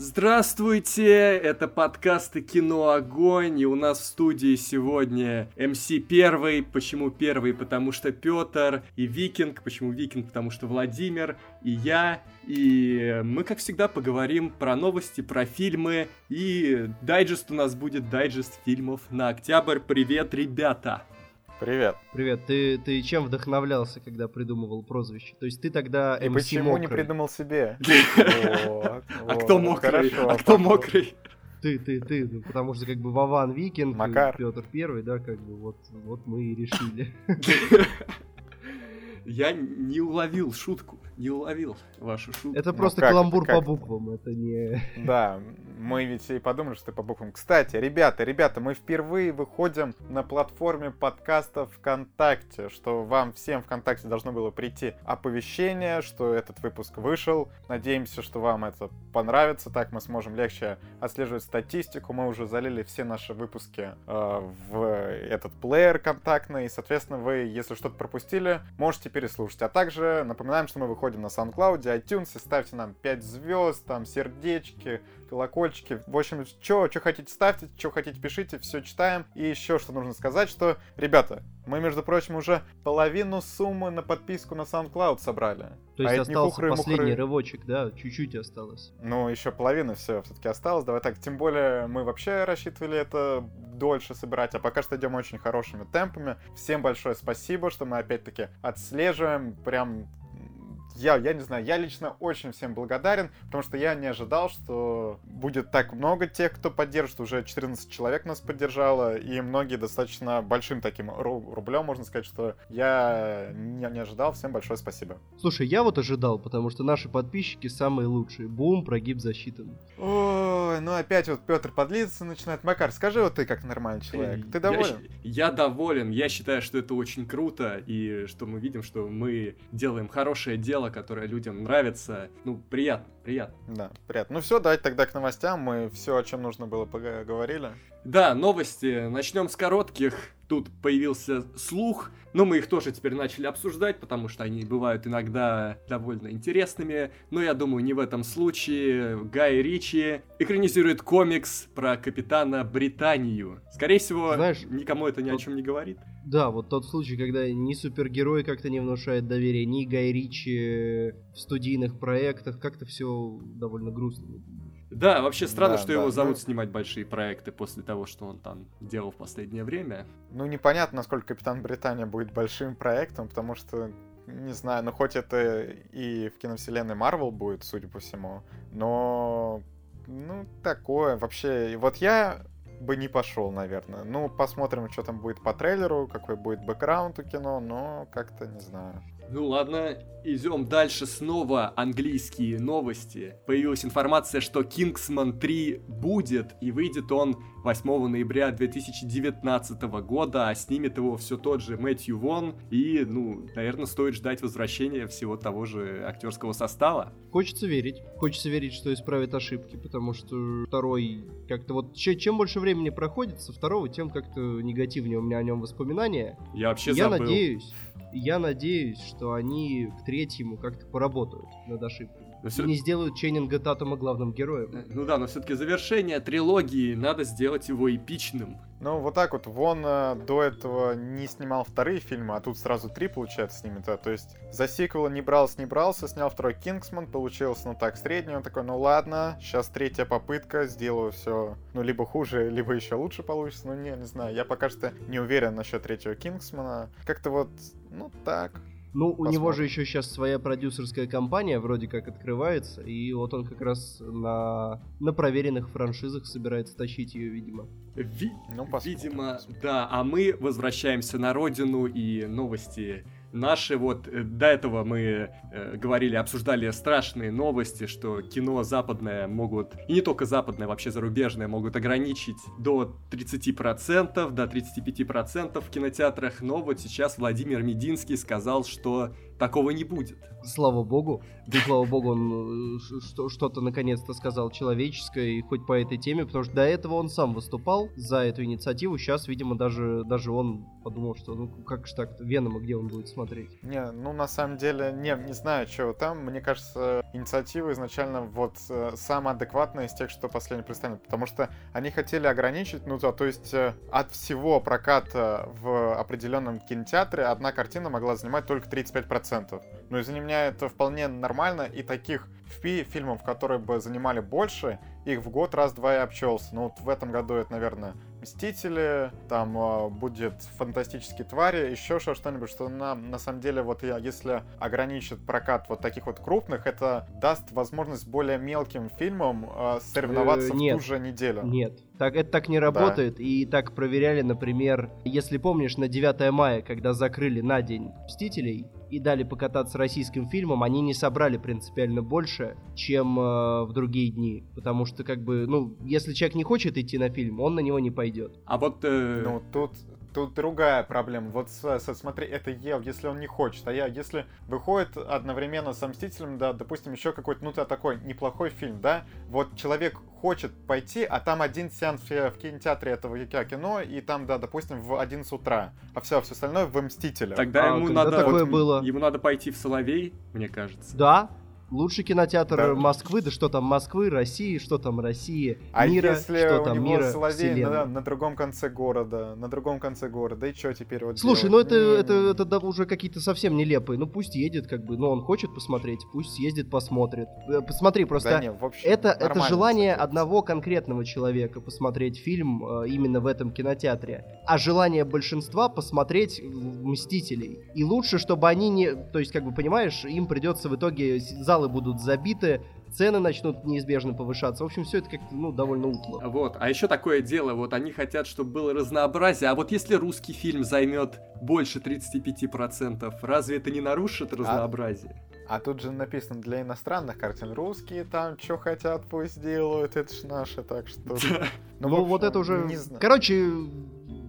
Здравствуйте, это подкасты «Кино Огонь», и у нас в студии сегодня МС Первый. Почему Первый? Потому что Петр, и Викинг. Почему Викинг? Потому что Владимир, и я. И мы, как всегда, поговорим про новости, про фильмы, и дайджест у нас будет дайджест фильмов на октябрь. Привет, ребята! Привет. Привет. Ты, ты чем вдохновлялся, когда придумывал прозвище? То есть ты тогда И MC почему мокрый. не придумал себе? А кто мокрый? А кто мокрый? Ты, ты, ты. Ну, потому что как бы Вован Викинг, Макар. Петр Первый, да, как бы вот, вот мы и решили. Я не уловил шутку, не уловил вашу шутку. Это Ну просто как каламбур это, по как буквам, это не... Да, мы ведь и подумали, что ты по буквам. Кстати, ребята, ребята, мы впервые выходим на платформе подкастов ВКонтакте, что вам всем ВКонтакте должно было прийти оповещение, что этот выпуск вышел. Надеемся, что вам это понравится, так мы сможем легче отслеживать статистику. Мы уже залили все наши выпуски э, в этот плеер контактный, и, соответственно, вы, если что-то пропустили, можете переслушать. А также напоминаем, что мы выходим на SoundCloud, iTunes, и ставьте нам 5 звезд, там сердечки, колокольчики. В общем, что хотите ставьте, что хотите пишите, все читаем. И еще что нужно сказать, что, ребята, мы, между прочим, уже половину суммы на подписку на SoundCloud собрали. То есть а остался хухры-мухры. последний рывочек, да, чуть-чуть осталось. Ну, еще половина все все-таки осталось. Давай так, тем более мы вообще рассчитывали это дольше собирать, а пока что идем очень хорошими темпами. Всем большое спасибо, что мы опять-таки отслеживаем прям я, я не знаю, я лично очень всем благодарен, потому что я не ожидал, что будет так много тех, кто поддержит. Уже 14 человек нас поддержало, и многие достаточно большим таким ру- рублем, можно сказать, что я не, не ожидал. Всем большое спасибо. Слушай, я вот ожидал, потому что наши подписчики самые лучшие. Бум, прогиб засчитан. Ой, ну опять вот Петр подлиться начинает. Макар, скажи вот ты как нормальный человек, ты Я доволен? щ- Я, доволен. Я считаю, что это очень круто, и что мы видим, что мы делаем хорошее дело, которое людям нравится. Ну, приятно, приятно. Да, приятно. Ну все, давайте тогда к новостям. Мы все, о чем нужно было, поговорили. Да, новости. Начнем с коротких. Тут появился слух, но мы их тоже теперь начали обсуждать, потому что они бывают иногда довольно интересными. Но я думаю, не в этом случае. Гай Ричи экранизирует комикс про капитана Британию. Скорее всего, Знаешь, никому это ни о чем не говорит. Да, вот тот случай, когда ни супергерой как-то не внушает доверия, ни Гай Ричи в студийных проектах, как-то все довольно грустно. Да, вообще странно, Да, что да, его ну- зовут снимать большие проекты после того, что он там делал в последнее время. Ну непонятно, насколько Капитан Британия будет большим проектом, потому что не знаю, ну хоть это и в киновселенной Марвел будет, судя по всему, но ну такое вообще. Вот я бы не пошел, наверное. Ну, посмотрим, что там будет по трейлеру, какой будет бэкграунд у кино, но как-то не знаю. Ну ладно, идем дальше. Снова английские новости. Появилась информация, что Kingsman 3 будет, и выйдет он 8 ноября 2019 года, а снимет его все тот же Мэтью Вон, и, ну, наверное, стоит ждать возвращения всего того же актерского состава. Хочется верить. Хочется верить, что исправит ошибки, потому что второй как-то вот че- чем больше времени проходит со второго, тем как-то негативнее у меня о нем воспоминания. Я вообще я забыл. надеюсь, я надеюсь, что они к третьему как-то поработают над ошибками. Но И всё- не сделают Ченнинга Татума главным героем. Э, Ну да, но все-таки завершение трилогии надо сделать его эпичным. Ну, вот так вот, Вон э, до этого не снимал вторые фильмы, а тут сразу три, получается, снимет. да. То есть за сиквела не брался, не брался, снял второй Кингсман, получился, ну так, средний. Он такой, ну ладно, сейчас третья попытка, сделаю все, ну, либо хуже, либо еще лучше получится. Ну, не, не знаю, я пока что не уверен насчет третьего Кингсмана. Как-то вот, ну, так. Ну, у него Посмотрим. же еще сейчас своя продюсерская компания вроде как открывается, и вот он как раз на, на проверенных франшизах собирается тащить ее, видимо. Ви- Ну, посмотрим, Видимо, посмотрим. да. А мы возвращаемся на родину и новости наши. Вот э, до этого мы э, говорили, обсуждали страшные новости, что кино западное могут, и не только западное, вообще зарубежное, могут ограничить до 30%, до 35% в кинотеатрах. Но вот сейчас Владимир Мединский сказал, что такого не будет. Слава богу. Да, слава богу, он э, что-то наконец-то сказал человеческое, и хоть по этой теме, потому что до этого он сам выступал за эту инициативу. Сейчас, видимо, даже, даже он подумал, что ну как же так, Венома где он будет смотреть? Не, ну на самом деле, не, не знаю, что там. Мне кажется, инициатива изначально вот э, самая адекватная из тех, что последний представлен. Потому что они хотели ограничить, ну то, то есть э, от всего проката в определенном кинотеатре одна картина могла занимать только 35%. Ну, извини меня, это вполне нормально, и таких фи фильмов, которые бы занимали больше, их в год раз-два и обчелся. Ну, вот в этом году это, наверное, Мстители, там э, будет фантастические твари, еще что-нибудь, что нам на самом деле вот я, если ограничит прокат вот таких вот крупных, это даст возможность более мелким фильмам э, соревноваться э, нет, в ту же неделю. Нет, так, это так не работает, да. и так проверяли, например, если помнишь, на 9 мая, когда закрыли на день Мстителей, и дали покататься российским фильмам, они не собрали принципиально больше, чем э, в другие дни. Потому что, как бы, ну, если человек не хочет идти на фильм, он на него не пойдет. А вот... Э... Ну, тут Тут другая проблема. Вот смотри, это ел, если он не хочет. А я, если выходит одновременно с Мстителем, да, допустим, еще какой-то, ну, такой неплохой фильм, да, вот человек хочет пойти, а там один сеанс в, в кинотеатре этого кино, и там, да, допустим, в 11 утра, а все, все остальное в Мстителе. Тогда а, ему надо... Такое вот, было? Ему надо пойти в Соловей, мне кажется. Да, Лучший кинотеатр да. Москвы, да что там Москвы, России, что там России, а мира, если что у там него мира, Соловей на, на другом конце города, на другом конце города, и что теперь вот Слушай, делать? ну это, это, это, это уже какие-то совсем нелепые, ну пусть едет как бы, ну он хочет посмотреть, пусть съездит, посмотрит. Э, посмотри, просто да, не, общем, это, это желание смотреть. одного конкретного человека посмотреть фильм э, именно в этом кинотеатре, а желание большинства посмотреть Мстителей. И лучше, чтобы они не, то есть как бы понимаешь, им придется в итоге, залы будут забиты, цены начнут неизбежно повышаться. В общем, все это как-то, ну, довольно утло. Вот, а еще такое дело, вот они хотят, чтобы было разнообразие, а вот если русский фильм займет больше 35%, разве это не нарушит а разнообразие? А, а тут же написано для иностранных картин русские, там что хотят, пусть делают, это ж наше, так что... Ну, ну вот это уже... Короче,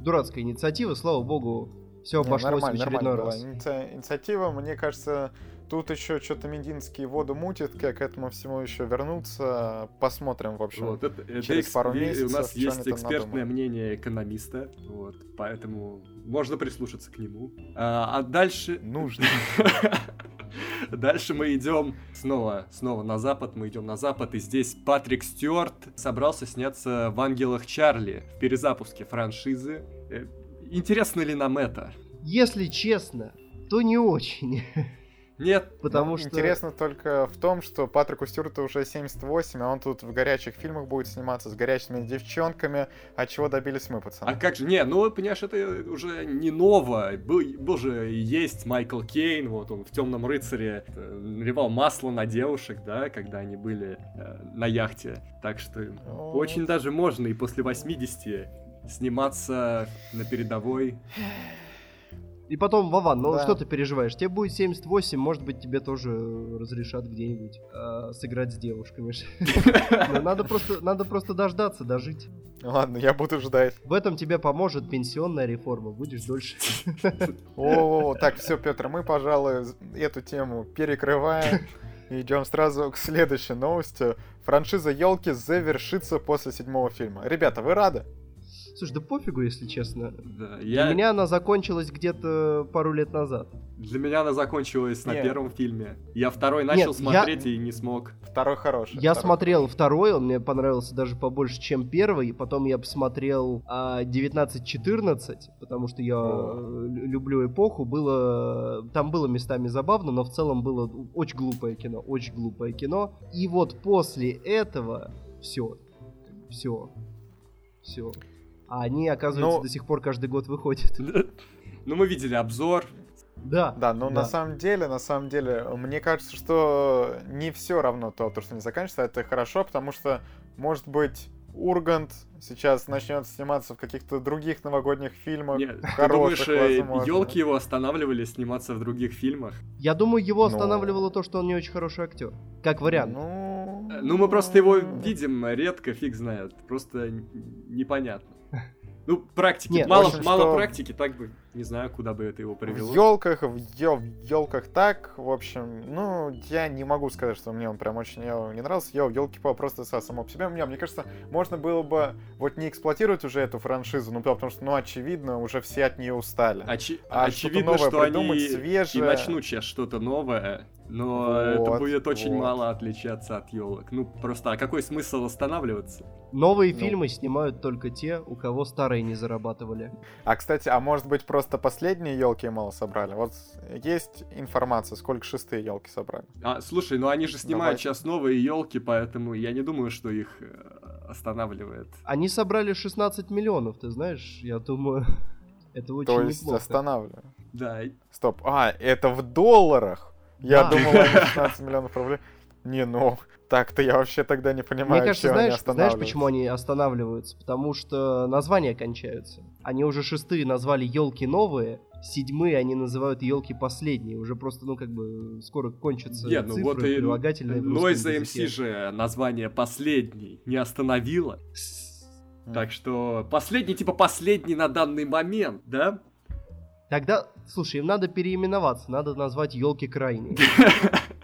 дурацкая инициатива, слава богу, все пошло в очередной раз. Инициатива, мне кажется, Тут еще что-то Мединский воду мутит, как к этому всему еще вернуться. Посмотрим, в общем, вот, это, это через пару месяцев. У нас есть экспертное мнение экономиста, вот, поэтому можно прислушаться к нему. А, а дальше... Нужно. Дальше мы идем снова, снова на запад, мы идем на запад, и здесь Патрик Стюарт собрался сняться в «Ангелах Чарли» в перезапуске франшизы. Э, интересно ли нам это? Если честно, то не очень. Нет. Потому что... Интересно только в том, что Патрику Стюарту уже 78, а он тут в горячих фильмах будет сниматься с горячими девчонками. А чего добились мы, пацаны? А как же? Не, ну, понимаешь, это уже не ново. Был, был же есть Майкл Кейн, вот он в «Темном рыцаре» э, наливал масло на девушек, да, когда они были э, на яхте. Так что О... очень даже можно и после 80 сниматься на передовой. И потом, Вован, ну да. что ты переживаешь? Тебе будет 78, может быть, тебе тоже разрешат где-нибудь э, сыграть с девушками. Ну, надо просто, надо просто дождаться, дожить. Ладно, я буду ждать. В этом тебе поможет пенсионная реформа, будешь дольше. О, так, все, Петр, мы, пожалуй, эту тему перекрываем. Идем сразу к следующей новости. Франшиза Елки завершится после седьмого фильма. Ребята, вы рады? Слушай, да пофигу, если честно. Да, я... Для меня она закончилась где-то пару лет назад. Для меня она закончилась Нет. на первом фильме. Я второй начал Нет, смотреть я... и не смог. Второй хороший. Я второй смотрел хороший. второй, он мне понравился даже побольше, чем первый. Потом я посмотрел а, 19-14, потому что я О. люблю эпоху. Было... Там было местами забавно, но в целом было очень глупое кино. Очень глупое кино. И вот после этого все. Все. Все а они, оказывается, ну, до сих пор каждый год выходят. Ну, мы видели обзор. Да. Да, но да. на самом деле, на самом деле, мне кажется, что не все равно то, то, что не заканчивается, это хорошо, потому что, может быть, Ургант сейчас начнет сниматься в каких-то других новогодних фильмах. Нет, хороших, ты думаешь, елки его останавливали сниматься в других фильмах? Я думаю, его ну... останавливало то, что он не очень хороший актер. Как вариант. Ну... ну, мы просто его видим редко, фиг знает. Просто непонятно. Ну, практики. Нет, мало, общем, мало что... практики, так бы не знаю, куда бы это его привело. В елках, в, ел, в елках так, в общем, ну, я не могу сказать, что мне он прям очень не нравился. Йоу, елки просто само по себе. Мне, мне кажется, можно было бы вот не эксплуатировать уже эту франшизу, ну, потому что, ну, очевидно, уже все от нее устали. Очи- а очевидно, что, что они свежее... и начнут сейчас что-то новое, но вот, это будет очень вот. мало отличаться от елок. Ну, просто, а какой смысл останавливаться? Новые ну. фильмы снимают только те, у кого старые не зарабатывали. А, кстати, а может быть просто последние елки мало собрали? Вот есть информация, сколько шестые елки собрали? А, слушай, ну они же снимают Давай. сейчас новые елки, поэтому я не думаю, что их э, останавливает. Они собрали 16 миллионов, ты знаешь, я думаю, это очень То есть неплохо. останавливаю. Да. Стоп, а, это в долларах? Я да. думал, они 16 миллионов рублей. Не, ну, так-то я вообще тогда не понимаю, Мне кажется, знаешь, знаешь, почему они останавливаются? Потому что названия кончаются. Они уже шестые назвали елки новые, седьмые они называют елки последние. Уже просто, ну, как бы, скоро кончатся Нет, ну цифры, вот и прилагательные Noise MC же название последний не остановило. Так что последний, типа последний на данный момент, да? Тогда, слушай, им надо переименоваться, надо назвать елки крайние.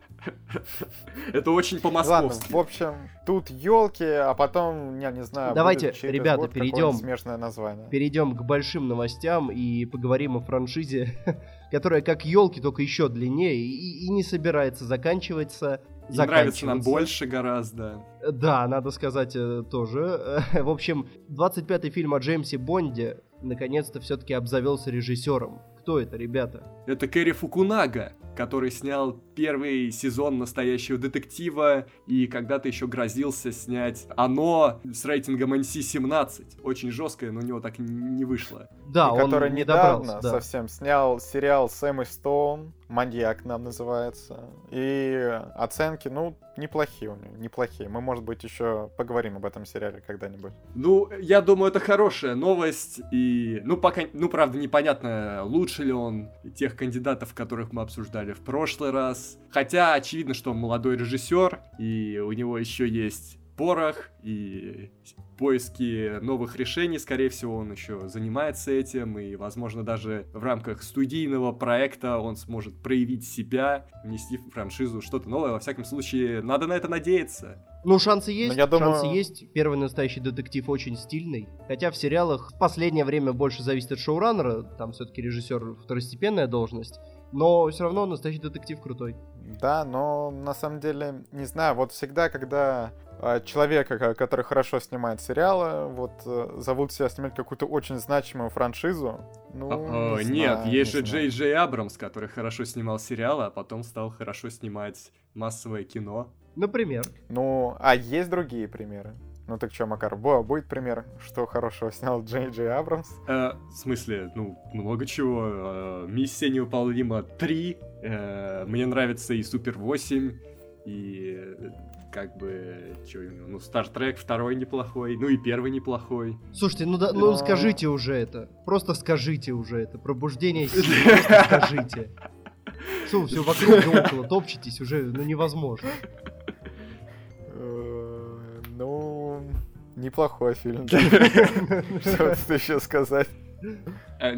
Это очень по-московски. в общем, тут елки, а потом, я не знаю, Давайте, ребята, перейдем. Смешное название. Перейдем к большим новостям и поговорим о франшизе, которая как елки, только еще длиннее и, и не собирается заканчиваться. И нравится нам больше гораздо. Да, надо сказать э, тоже. В общем, 25-й фильм о Джеймсе Бонде наконец-то все-таки обзавелся режиссером. Кто это, ребята? Это Кэрри Фукунага, который снял первый сезон настоящего детектива и когда-то еще грозился снять «Оно» с рейтингом NC-17. Очень жесткое, но у него так не вышло. Да, и он который не недавно добрался, да. совсем снял сериал Сэм и Стоун, «Маньяк» нам называется. И оценки, ну, неплохие у него, неплохие. Мы, может быть, еще поговорим об этом сериале когда-нибудь. Ну, я думаю, это хорошая новость. И, ну, пока, ну, правда, непонятно, лучше ли он тех кандидатов, которых мы обсуждали в прошлый раз. Хотя, очевидно, что он молодой режиссер, и у него еще есть порох и поиски новых решений, скорее всего, он еще занимается этим, и, возможно, даже в рамках студийного проекта он сможет проявить себя, внести в франшизу что-то новое. Во всяком случае, надо на это надеяться. Ну, шансы есть, Но я думаю... шансы есть. Первый настоящий детектив очень стильный. Хотя в сериалах в последнее время больше зависит от шоураннера, там все-таки режиссер второстепенная должность. Но все равно настоящий детектив крутой. Да, но на самом деле, не знаю, вот всегда, когда а, человека, который хорошо снимает сериалы, вот э, зовут себя снимать какую-то очень значимую франшизу. Ну, а, не нет, знаю, есть не же Джей Джей Абрамс, который хорошо снимал сериалы, а потом стал хорошо снимать массовое кино. Например. Ну, а есть другие примеры? Ну так что, Макар, будет пример, что хорошего снял Джей Джей Абрамс? Э, в смысле, ну, много чего. Э, Миссия невыполнима 3. Э, мне нравится и Супер 8, и как бы, что, ну, Star Trek второй неплохой, ну и первый неплохой. Слушайте, ну да, ну Но... скажите уже это. Просто скажите уже это. Пробуждение силы, просто скажите. Все, все вокруг да около топчетесь уже, ну невозможно. Неплохой фильм. Что тут еще сказать? Э,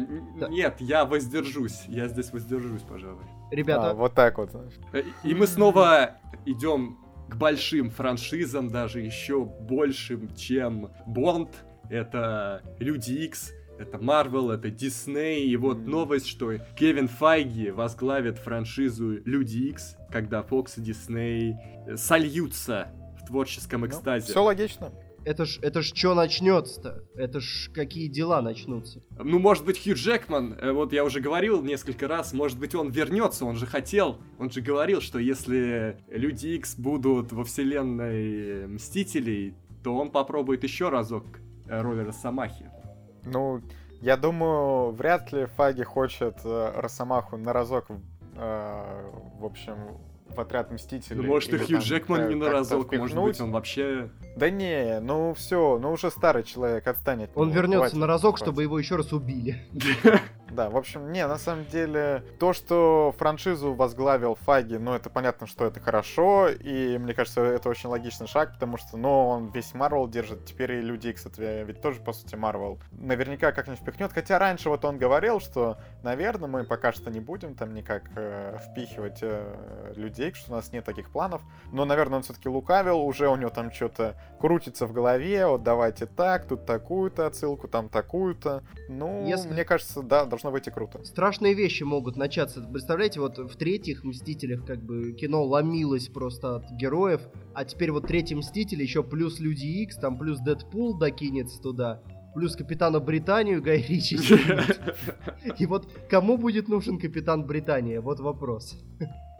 нет, я воздержусь. Я здесь воздержусь, пожалуй. Ребята. А, вот так вот. Э, и мы снова идем к большим франшизам, даже еще большим, чем Бонд. Это Люди Икс, это Marvel, это Disney, и вот новость, что Кевин Файги возглавит франшизу Люди Икс, когда Fox и Disney сольются в творческом ну, экстазе. Ну, все логично это ж, это ж что начнется-то? Это ж какие дела начнутся? Ну, может быть, Хью Джекман, э, вот я уже говорил несколько раз, может быть, он вернется, он же хотел, он же говорил, что если Люди Икс будут во вселенной Мстителей, то он попробует еще разок э, роль Росомахи. Ну, я думаю, вряд ли Фаги хочет э, Росомаху на разок, э, в общем, в отряд Мстителей. Ну, может, и Хью Джекман не на разок, может быть, он вообще... Да не, ну все, ну уже старый человек, отстанет. Он вернется на разок, чтобы его еще раз убили. да. В общем, не, на самом деле, то, что франшизу возглавил Фаги, ну, это понятно, что это хорошо, и мне кажется, это очень логичный шаг, потому что, ну, он весь Марвел держит, теперь и Люди Икс, это ведь тоже, по сути, Марвел. Наверняка как-нибудь впихнет, хотя раньше вот он говорил, что, наверное, мы пока что не будем там никак э, впихивать э, Людей Икс, что у нас нет таких планов, но, наверное, он все-таки лукавил, уже у него там что-то крутится в голове, вот давайте так, тут такую-то отсылку, там такую-то. Ну, Если... мне кажется, да, должно выйти круто. Страшные вещи могут начаться. Представляете, вот в третьих Мстителях как бы кино ломилось просто от героев, а теперь вот третий Мститель, еще плюс Люди Икс, там плюс Дэдпул докинется туда плюс Капитана Британию Гай Ричи. И вот кому будет нужен Капитан Британия? Вот вопрос.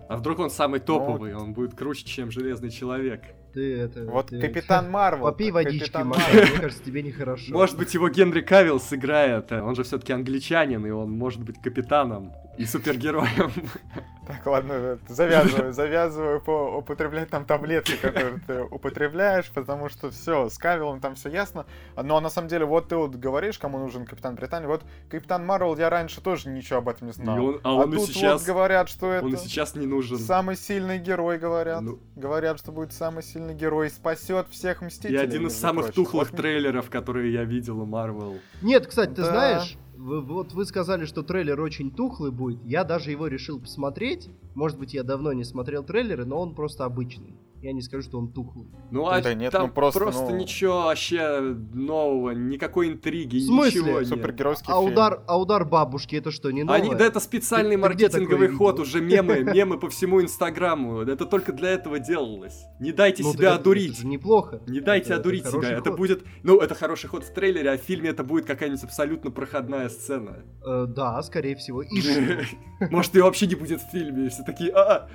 А вдруг он самый топовый, он будет круче, чем Железный Человек? Ты это... Вот ты... Капитан Марвел. Попей водички, мне кажется, тебе нехорошо. Может быть, его Генри Кавилл сыграет, он же все-таки англичанин, и он может быть капитаном и супергероем. Так, ладно, завязываю, завязываю по употреблять там таблетки, которые ты употребляешь, потому что все, с Кавиллом там все ясно. Но на самом деле, вот ты вот говоришь, кому нужен Капитан Британии, вот Капитан Марвел, я раньше тоже ничего об этом не знал. Он, а, а он тут сейчас, вот говорят, что это... Он и сейчас не нужен. Самый сильный герой, говорят. Ну... Говорят, что будет самый сильный герой и спасет всех Мстителей. И один из самых прочим. тухлых вот... трейлеров, которые я видел у Марвел. Нет, кстати, ты да. знаешь, вы, вот вы сказали, что трейлер очень тухлый будет. Я даже его решил посмотреть. Может быть, я давно не смотрел трейлеры, но он просто обычный я не скажу, что он тухлый. Ну, а да нет, там ну, просто, просто ну... ничего вообще нового, никакой интриги, В смысле? ничего нет. Супергеройский а фильм. удар, а удар бабушки, это что, не новое? Они, да это специальный ты, маркетинговый ход, уже мемы, мемы по всему Инстаграму. Это только для этого делалось. Не дайте ну, себя одурить. Это, неплохо. Не дайте это, одурить это себя. Ход. Это будет, ну, это хороший ход в трейлере, а в фильме это будет какая-нибудь абсолютно проходная сцена. Э, да, скорее всего. Может, ее вообще не будет в фильме, все такие, а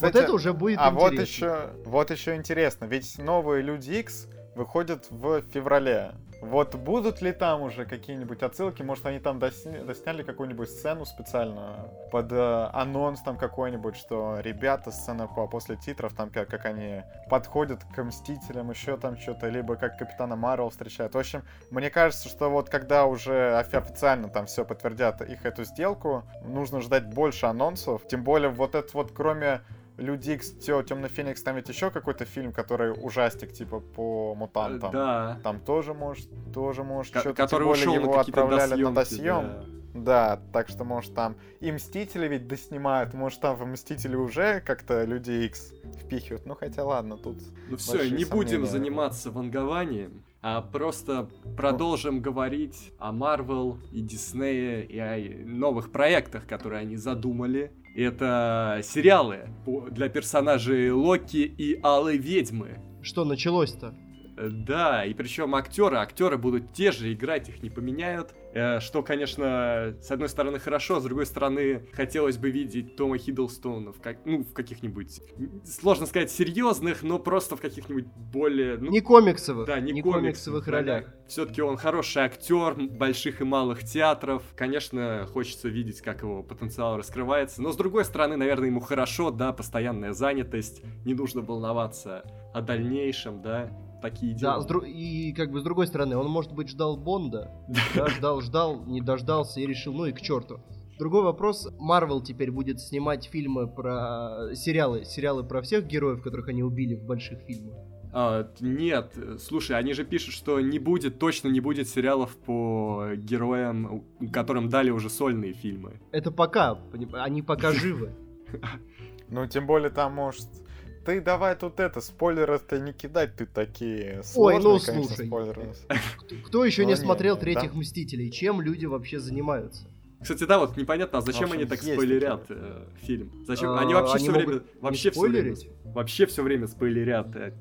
Вот это уже будет а вот еще, вот еще интересно, ведь новые Люди X выходят в феврале. Вот будут ли там уже какие-нибудь отсылки? Может, они там досня... досняли какую-нибудь сцену специально под э, анонс там какой-нибудь, что ребята, сцена по, после титров, там как, как они подходят к Мстителям, еще там что-то, либо как Капитана Марвел встречают. В общем, мне кажется, что вот когда уже официально там все подтвердят их эту сделку, нужно ждать больше анонсов. Тем более вот это вот кроме Люди Икс, Темный Феникс, там ведь еще какой-то фильм, который ужастик, типа, по мутантам. Да. Там тоже может, тоже может, что-то, который тем более его отправляли досъемки, на досъем. Да. да, так что, может, там и Мстители ведь доснимают, может, там в Мстители уже как-то Люди Икс впихивают. Ну, хотя ладно, тут Ну все, не будем заниматься вангованием а просто продолжим говорить о Марвел и Диснее и о новых проектах, которые они задумали это сериалы для персонажей Локи и Алой Ведьмы. Что началось-то? Э, да, и причем актеры, актеры будут те же, играть их не поменяют. Э, что, конечно, с одной стороны хорошо, с другой стороны хотелось бы видеть Тома Хиддлстона в, как, ну, в каких-нибудь, сложно сказать, серьезных, но просто в каких-нибудь более... Ну, не комиксовых. Да, не, не комиксовых, комиксовых ролях. Все-таки он хороший актер больших и малых театров. Конечно, хочется видеть, как его потенциал раскрывается. Но с другой стороны, наверное, ему хорошо, да, постоянная занятость, не нужно волноваться о дальнейшем, да такие дела. Да, дру... и как бы с другой стороны, он, может быть, ждал Бонда, да, ждал, ждал, не дождался и решил, ну и к черту. Другой вопрос, Марвел теперь будет снимать фильмы про... сериалы, сериалы про всех героев, которых они убили в больших фильмах. А, нет, слушай, они же пишут, что не будет, точно не будет сериалов по героям, которым дали уже сольные фильмы. Это пока, они пока живы. Ну, тем более там, может, ты давай тут это, спойлеры-то не кидать, ты такие сложные, Ой, ну конечно, слушай, спойлеры. Кто еще не смотрел третьих Мстителей? Чем люди вообще занимаются? Кстати, да, вот непонятно, а зачем они так спойлерят э, фильм? Зачем? А, они вообще все время, вообще все время, вообще все время спойлерят, э,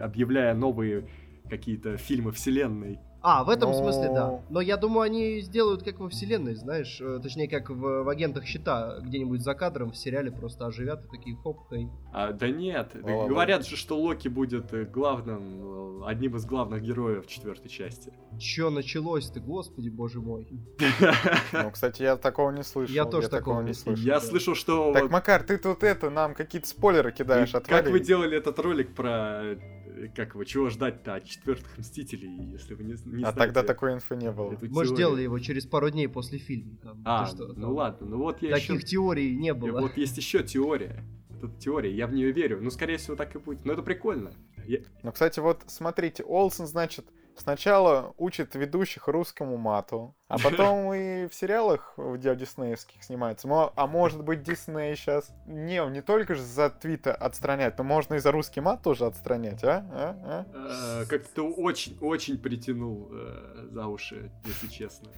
объявляя новые какие-то фильмы вселенной. А, в этом Но... смысле, да. Но я думаю, они сделают как во вселенной, знаешь, э, точнее, как в, в агентах щита, где-нибудь за кадром в сериале просто оживят и такие хоп, хей. А, да нет, О, говорят же, что Локи будет э, главным, э, одним из главных героев четвертой части. Че началось-то, господи, боже мой. Ну, кстати, я такого не слышал. Я тоже такого не слышал. Я слышал, что... Так, Макар, ты тут это, нам какие-то спойлеры кидаешь, Как вы делали этот ролик про как его, чего ждать-то от четвертых Мстителей, если вы не, не А тогда такой инфы не было. Мы же делали его через пару дней после фильма. Там, а, что, ну там, ладно, ну вот я Таких еще... теорий не было. Вот есть еще теория. Тут теория, я в нее верю. Ну, скорее всего, так и будет. Но это прикольно. Я... Ну, кстати, вот смотрите, Олсен, значит, сначала учит ведущих русскому мату, а потом и в сериалах в диснеевских снимается. А может быть Дисней сейчас... Не, не только же за твита отстранять, но можно и за русский мат тоже отстранять, а? а? а? Как-то очень-очень притянул э, за уши, если честно.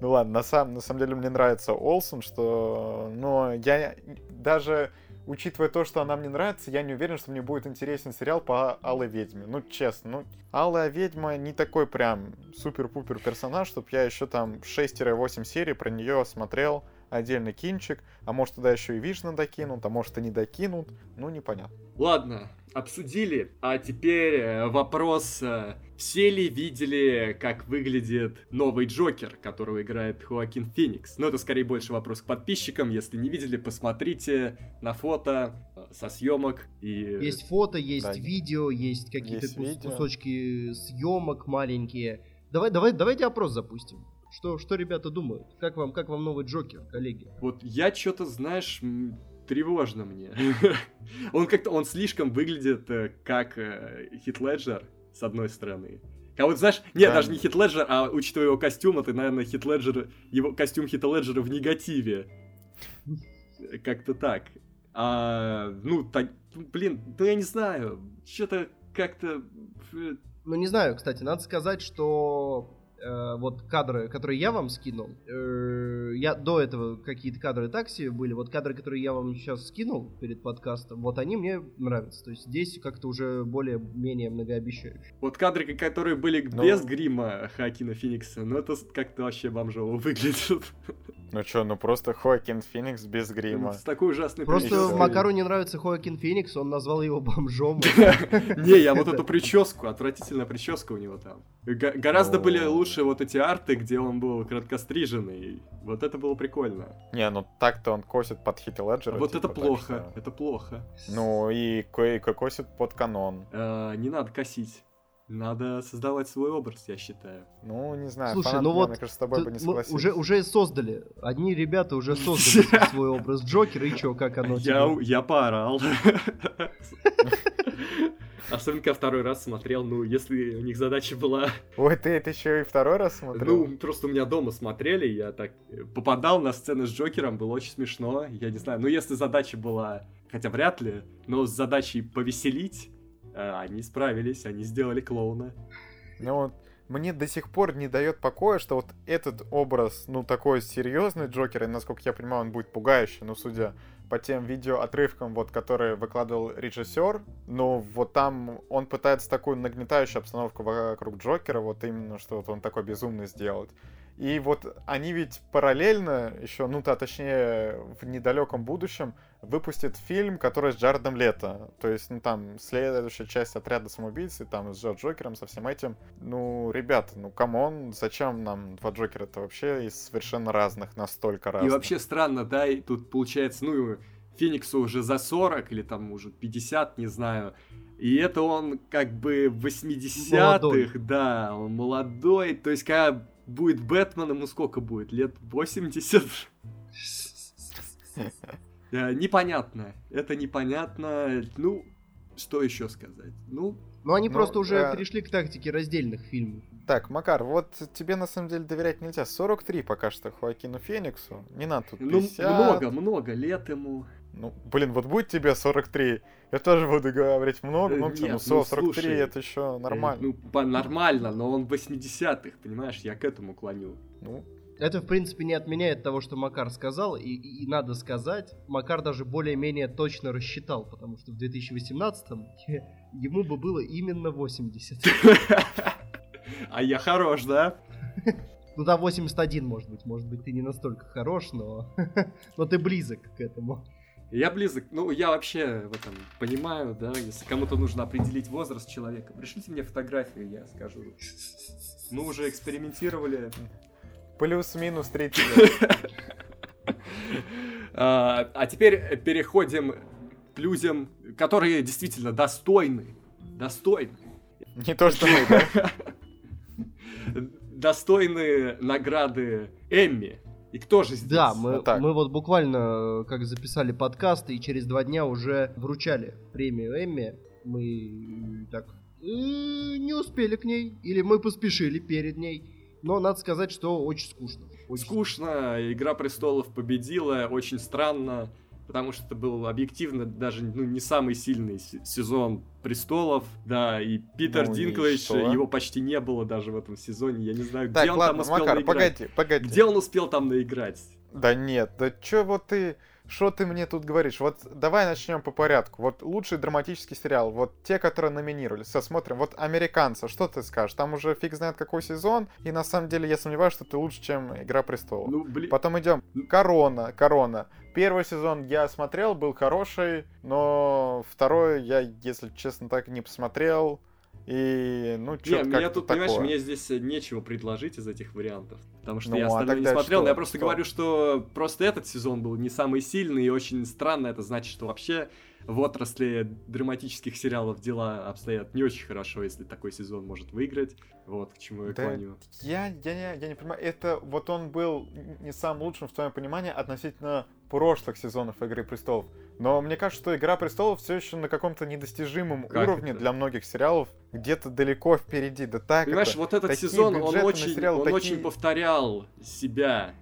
Ну ладно, на самом, на самом деле мне нравится Олсен, что... Но я даже учитывая то, что она мне нравится, я не уверен, что мне будет интересен сериал по Алой Ведьме. Ну, честно, ну, Алая Ведьма не такой прям супер-пупер персонаж, чтобы я еще там 6-8 серий про нее смотрел отдельный кинчик, а может туда еще и Вишна докинут, а может и не докинут, ну непонятно. Ладно, обсудили, а теперь э, вопрос, э, все ли видели, как выглядит новый Джокер, которого играет Хоакин Феникс? Ну это скорее больше вопрос к подписчикам, если не видели, посмотрите на фото э, со съемок и... Есть фото, есть да. видео, есть какие-то кус- кусочки съемок маленькие. Давай, давай, давайте опрос запустим. Что, что ребята думают? Как вам, как вам новый Джокер, коллеги? Вот я что-то, знаешь, тревожно мне. он как-то, он слишком выглядит э, как э, Хит Леджер, с одной стороны. А вот знаешь, нет, да. даже не Хит Леджер, а учитывая его костюм, это, наверное, Хит Леджер, его костюм Хита Леджера в негативе. Как-то так. А, ну, так, блин, ну я не знаю, что-то как-то... Ну, не знаю, кстати, надо сказать, что э, вот кадры, которые я вам скинул, э, я до этого какие-то кадры такси были, вот кадры, которые я вам сейчас скинул перед подкастом, вот они мне нравятся. То есть здесь как-то уже более-менее многообещающие. Вот кадры, которые были Но... Ну. без грима Хакина Феникса, ну это как-то вообще бомжово выглядит. Ну что, ну просто Хоакин Феникс без грима. С такой ужасной Просто Макару не нравится Хоакин Феникс, он назвал его бомжом. Не, я вот эту прическу, отвратительная прическа у него там. Гораздо были лучше вот эти арты, где он был краткостриженный. Вот это было прикольно. Не, ну так-то он косит под Хит Леджера. Вот это типа, плохо, это плохо. Ну и косит под канон. Э, не надо косить. Надо создавать свой образ, я считаю. Ну, не знаю. Слушай, ну вот, кажется, с тобой бы не согласился. Уже, уже создали. Одни ребята уже создали свой образ Джокера, и чё, как оно Я, я поорал. Особенно, когда второй раз смотрел, ну, если у них задача была... Ой, ты это еще и второй раз смотрел? Ну, просто у меня дома смотрели, я так попадал на сцены с Джокером, было очень смешно, я не знаю. Ну, если задача была, хотя вряд ли, но с задачей повеселить, они справились, они сделали клоуна. Ну вот, мне до сих пор не дает покоя, что вот этот образ, ну, такой серьезный Джокер, и, насколько я понимаю, он будет пугающий, ну, судя по тем видео отрывкам, вот, которые выкладывал режиссер, ну, вот там он пытается такую нагнетающую обстановку вокруг Джокера, вот именно, что вот он такой безумный сделать. И вот они ведь параллельно еще, ну, то, точнее, в недалеком будущем выпустят фильм, который с Джаредом Лето. То есть, ну, там, следующая часть отряда самоубийц, и там с Джо Джокером, со всем этим. Ну, ребята, ну, come on, зачем нам два Джокера-то вообще из совершенно разных, настолько разных? И вообще странно, да, и тут получается, ну, Фениксу уже за 40 или там уже 50, не знаю. И это он как бы в 80-х, да, он молодой. То есть, когда будет Бэтмен, ему сколько будет? Лет 80? Э, непонятно. Это непонятно. Ну, что еще сказать? Ну, ну, они ну, просто уже э... перешли к тактике раздельных фильмов. Так, Макар, вот тебе на самом деле доверять нельзя. 43 пока что Хоакину Фениксу. Не надо тут 50. Ну, много, много лет ему. Ну, блин, вот будет тебе 43, я тоже буду говорить много, много, э, Нет, ну, 43 слушай, это еще нормально. Э, ну, нормально, но он в 80-х, понимаешь, я к этому клоню. Ну, это, в принципе, не отменяет того, что Макар сказал, и, и, и надо сказать, Макар даже более-менее точно рассчитал, потому что в 2018-м ему бы было именно 80. А я хорош, да? Ну да, 81, может быть. Может быть, ты не настолько хорош, но, но ты близок к этому. Я близок, ну, я вообще в этом понимаю, да, если кому-то нужно определить возраст человека, пришлите мне фотографию, я скажу. Мы уже экспериментировали. Плюс-минус 30 а, а теперь переходим к людям, которые действительно достойны достойны. Не то, что мы, да? Достойны награды Эмми. И кто же здесь? Да, мы, вот мы вот буквально как записали подкаст и через два дня уже вручали премию Эмми. Мы так э, не успели к ней, или мы поспешили перед ней. Но надо сказать, что очень скучно. Очень скучно, Игра престолов победила, очень странно, потому что это был объективно даже ну, не самый сильный сезон престолов, да, и Питер ну, Динклэйдж, его почти не было даже в этом сезоне, я не знаю, так, где он ладно, там успел Макар, наиграть. Погоди, погоди. Где он успел там наиграть? Да нет, да чё вот ты... Что ты мне тут говоришь? Вот давай начнем по порядку. Вот лучший драматический сериал, вот те, которые номинировались. Смотрим, вот «Американцы», что ты скажешь? Там уже фиг знает какой сезон, и на самом деле я сомневаюсь, что ты лучше, чем «Игра престолов». Ну, блин. Потом идем «Корона», «Корона». Первый сезон я смотрел, был хороший, но второй я, если честно, так и не посмотрел. И, ну, что Не, меня тут, такое. понимаешь, мне здесь нечего предложить из этих вариантов. Потому что ну, я а остальное а не смотрел, что? но я просто что? говорю, что просто этот сезон был не самый сильный, и очень странно это значит, что вообще в отрасли драматических сериалов дела обстоят не очень хорошо, если такой сезон может выиграть. Вот к чему я да, клоню. Я, я, я не понимаю, это вот он был не самым лучшим в твоем понимании относительно прошлых сезонов Игры престолов. Но мне кажется, что Игра престолов все еще на каком-то недостижимом как уровне это? для многих сериалов, где-то далеко впереди. Да так Понимаешь, это, вот этот сезон, он очень, сериалы, он такие... очень повторял себя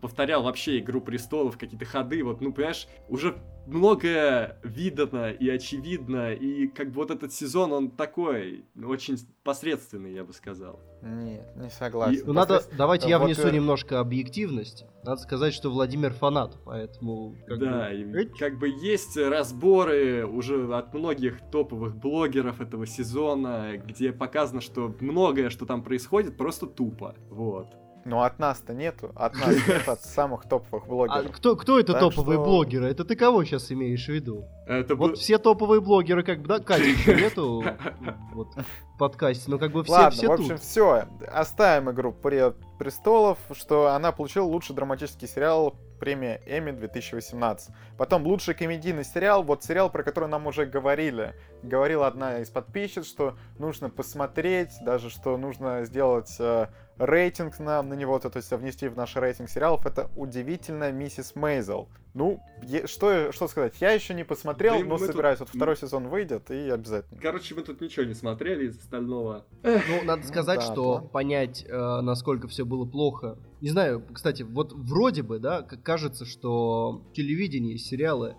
повторял вообще Игру Престолов, какие-то ходы, вот, ну, понимаешь, уже многое видано и очевидно, и как бы вот этот сезон, он такой, очень посредственный, я бы сказал. Нет, не согласен. И, ну, надо, давайте я вот внесу и... немножко объективности. Надо сказать, что Владимир фанат, поэтому... Как да, бы... и как бы есть разборы уже от многих топовых блогеров этого сезона, где показано, что многое, что там происходит, просто тупо, вот. Ну, от нас-то нету. От нас нет, от самых топовых блогеров. А кто, кто это так топовые что... блогеры? Это ты кого сейчас имеешь в виду? Это вот был... все топовые блогеры, как бы, да, Катя еще нету вот, в подкасте, но как бы все, Ладно, все в общем, тут. все. Оставим игру престолов, что она получила лучший драматический сериал премия Эми 2018. Потом лучший комедийный сериал, вот сериал, про который нам уже говорили. Говорила одна из подписчиц, что нужно посмотреть, даже что нужно сделать э, рейтинг на, на него, то, то есть внести в наш рейтинг сериалов, это удивительная миссис Мейзел. Ну, е- что, что сказать, я еще не посмотрел, да но собираюсь, тут... вот второй сезон выйдет, и обязательно. Короче, мы тут ничего не смотрели из остального. Ну, надо сказать, да, что да. понять, э, насколько все было плохо. Не знаю, кстати, вот вроде бы, да, кажется, что телевидение, сериалы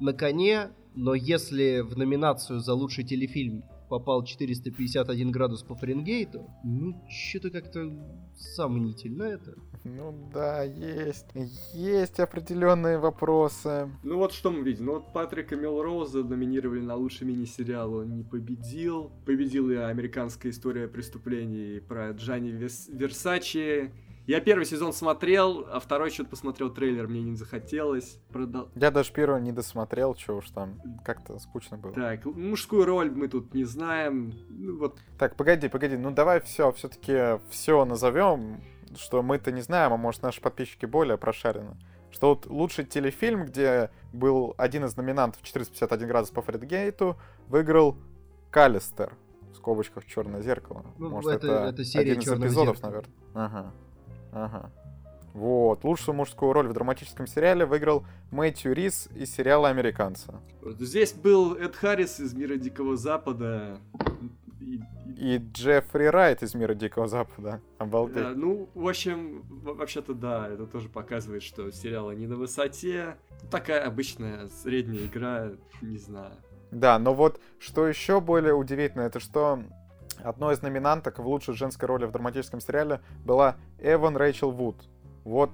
на коне, но если в номинацию за лучший телефильм попал 451 градус по Фаренгейту, ну, что-то как-то сомнительно это. Ну да, есть. Есть определенные вопросы. Ну вот что мы видим. Ну вот Патрика Мелроуза номинировали на лучший мини-сериал, он не победил. Победила и американская история преступлений про Джанни Версачи. Я первый сезон смотрел, а второй что-то посмотрел трейлер, мне не захотелось. Продал... Я даже первого не досмотрел, что уж там, как-то скучно было. Так, мужскую роль мы тут не знаем. Ну, вот. Так, погоди, погоди, ну давай все, все-таки все назовем, что мы-то не знаем, а может наши подписчики более прошарены. Что вот лучший телефильм, где был один из номинантов 451 градус по Фредгейту, выиграл Калистер в скобочках Черное зеркало. Ну, Может, это, это, это серия один из эпизодов, зеркала. наверное. Ага. Ага. Вот. Лучшую мужскую роль в драматическом сериале выиграл Мэтью Рис из сериала «Американцы». Здесь был Эд Харрис из «Мира Дикого Запада». И, и Джеффри Райт из «Мира Дикого Запада». Обалдеть. Да, ну, в общем, вообще-то да, это тоже показывает, что сериалы не на высоте. Такая обычная средняя игра, не знаю. Да, но вот что еще более удивительно, это что Одной из номинанток в лучшей женской роли в драматическом сериале была Эван Рэйчел Вуд. Вот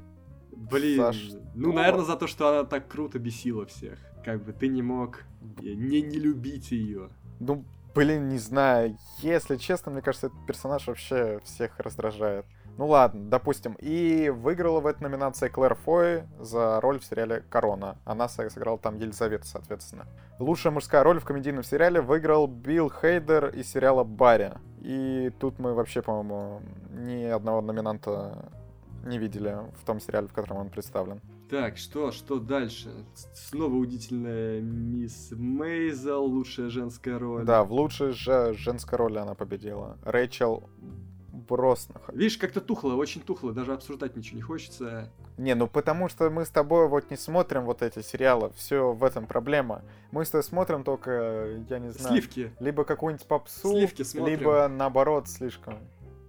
Блин, за ну, наверное, за то, что она так круто бесила всех. Как бы ты не мог не, не любить ее. Ну, блин, не знаю. Если честно, мне кажется, этот персонаж вообще всех раздражает. Ну ладно, допустим. И выиграла в этой номинации Клэр Фой за роль в сериале «Корона». Она сыграла там Елизавету, соответственно. Лучшая мужская роль в комедийном сериале выиграл Билл Хейдер из сериала «Барри». И тут мы вообще, по-моему, ни одного номинанта не видели в том сериале, в котором он представлен. Так, что, что дальше? Снова удивительная мисс Мейзел, лучшая женская роль. Да, в лучшей же женской роли она победила. Рэйчел Броснах. Видишь, как-то тухло, очень тухло, даже обсуждать ничего не хочется. Не, ну потому что мы с тобой вот не смотрим вот эти сериалы, все в этом проблема. Мы с тобой смотрим только, я не знаю... Сливки. Либо какую-нибудь попсу, Сливки смотрим. либо наоборот слишком...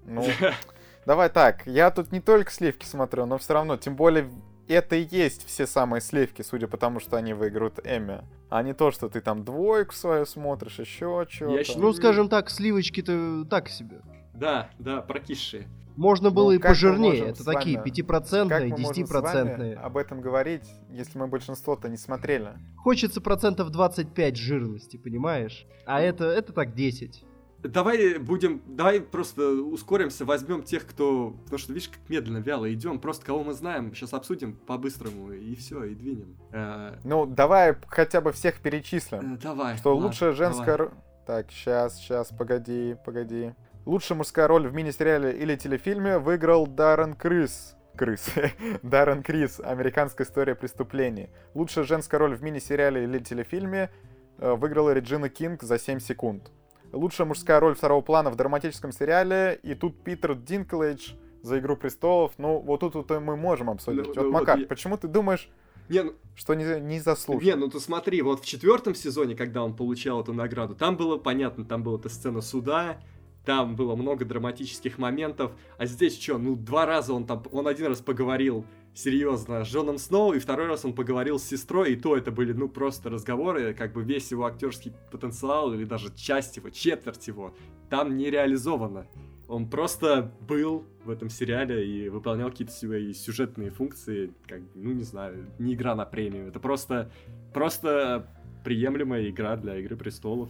Ну, давай так, я тут не только сливки смотрю, но все равно, тем более это и есть все самые сливки, судя по тому, что они выиграют Эми. А не то, что ты там двойку свою смотришь, еще что-то. Ну, скажем так, сливочки-то так себе. Да, да, прокисшие. Можно было ну, и пожирнее. Это такие пятипроцентные, десятипроцентные. об этом говорить, если мы большинство-то не смотрели? Хочется процентов 25 жирности, понимаешь? А это, это так 10. Давай будем, давай просто ускоримся, возьмем тех, кто, потому что видишь, как медленно, вяло идем, просто кого мы знаем, сейчас обсудим по-быстрому и все, и двинем. Э, ну, давай хотя бы всех перечислим. Э, давай. Что ладно, лучшая женская... Давай. Так, сейчас, сейчас, погоди, погоди. Лучшая мужская роль в мини-сериале или телефильме выиграл Даррен Крис. Крыс. Даррен Крис. Американская история преступлений. Лучшая женская роль в мини-сериале или телефильме э, выиграла Реджина Кинг за 7 секунд. Лучшая мужская роль второго плана в драматическом сериале. И тут Питер Динклейдж за «Игру престолов». Ну, вот тут, тут мы можем обсудить. Ну, вот, ну, Макар, вот, почему ты думаешь, не, ну, что не, не заслужил? Не, ну ты смотри, вот в четвертом сезоне, когда он получал эту награду, там было понятно, там была эта сцена суда, там было много драматических моментов, а здесь что, ну два раза он там, он один раз поговорил серьезно с Джоном Сноу, и второй раз он поговорил с сестрой, и то это были, ну, просто разговоры, как бы весь его актерский потенциал, или даже часть его, четверть его, там не реализовано. Он просто был в этом сериале и выполнял какие-то свои сюжетные функции, как, ну, не знаю, не игра на премию, это просто, просто приемлемая игра для Игры Престолов,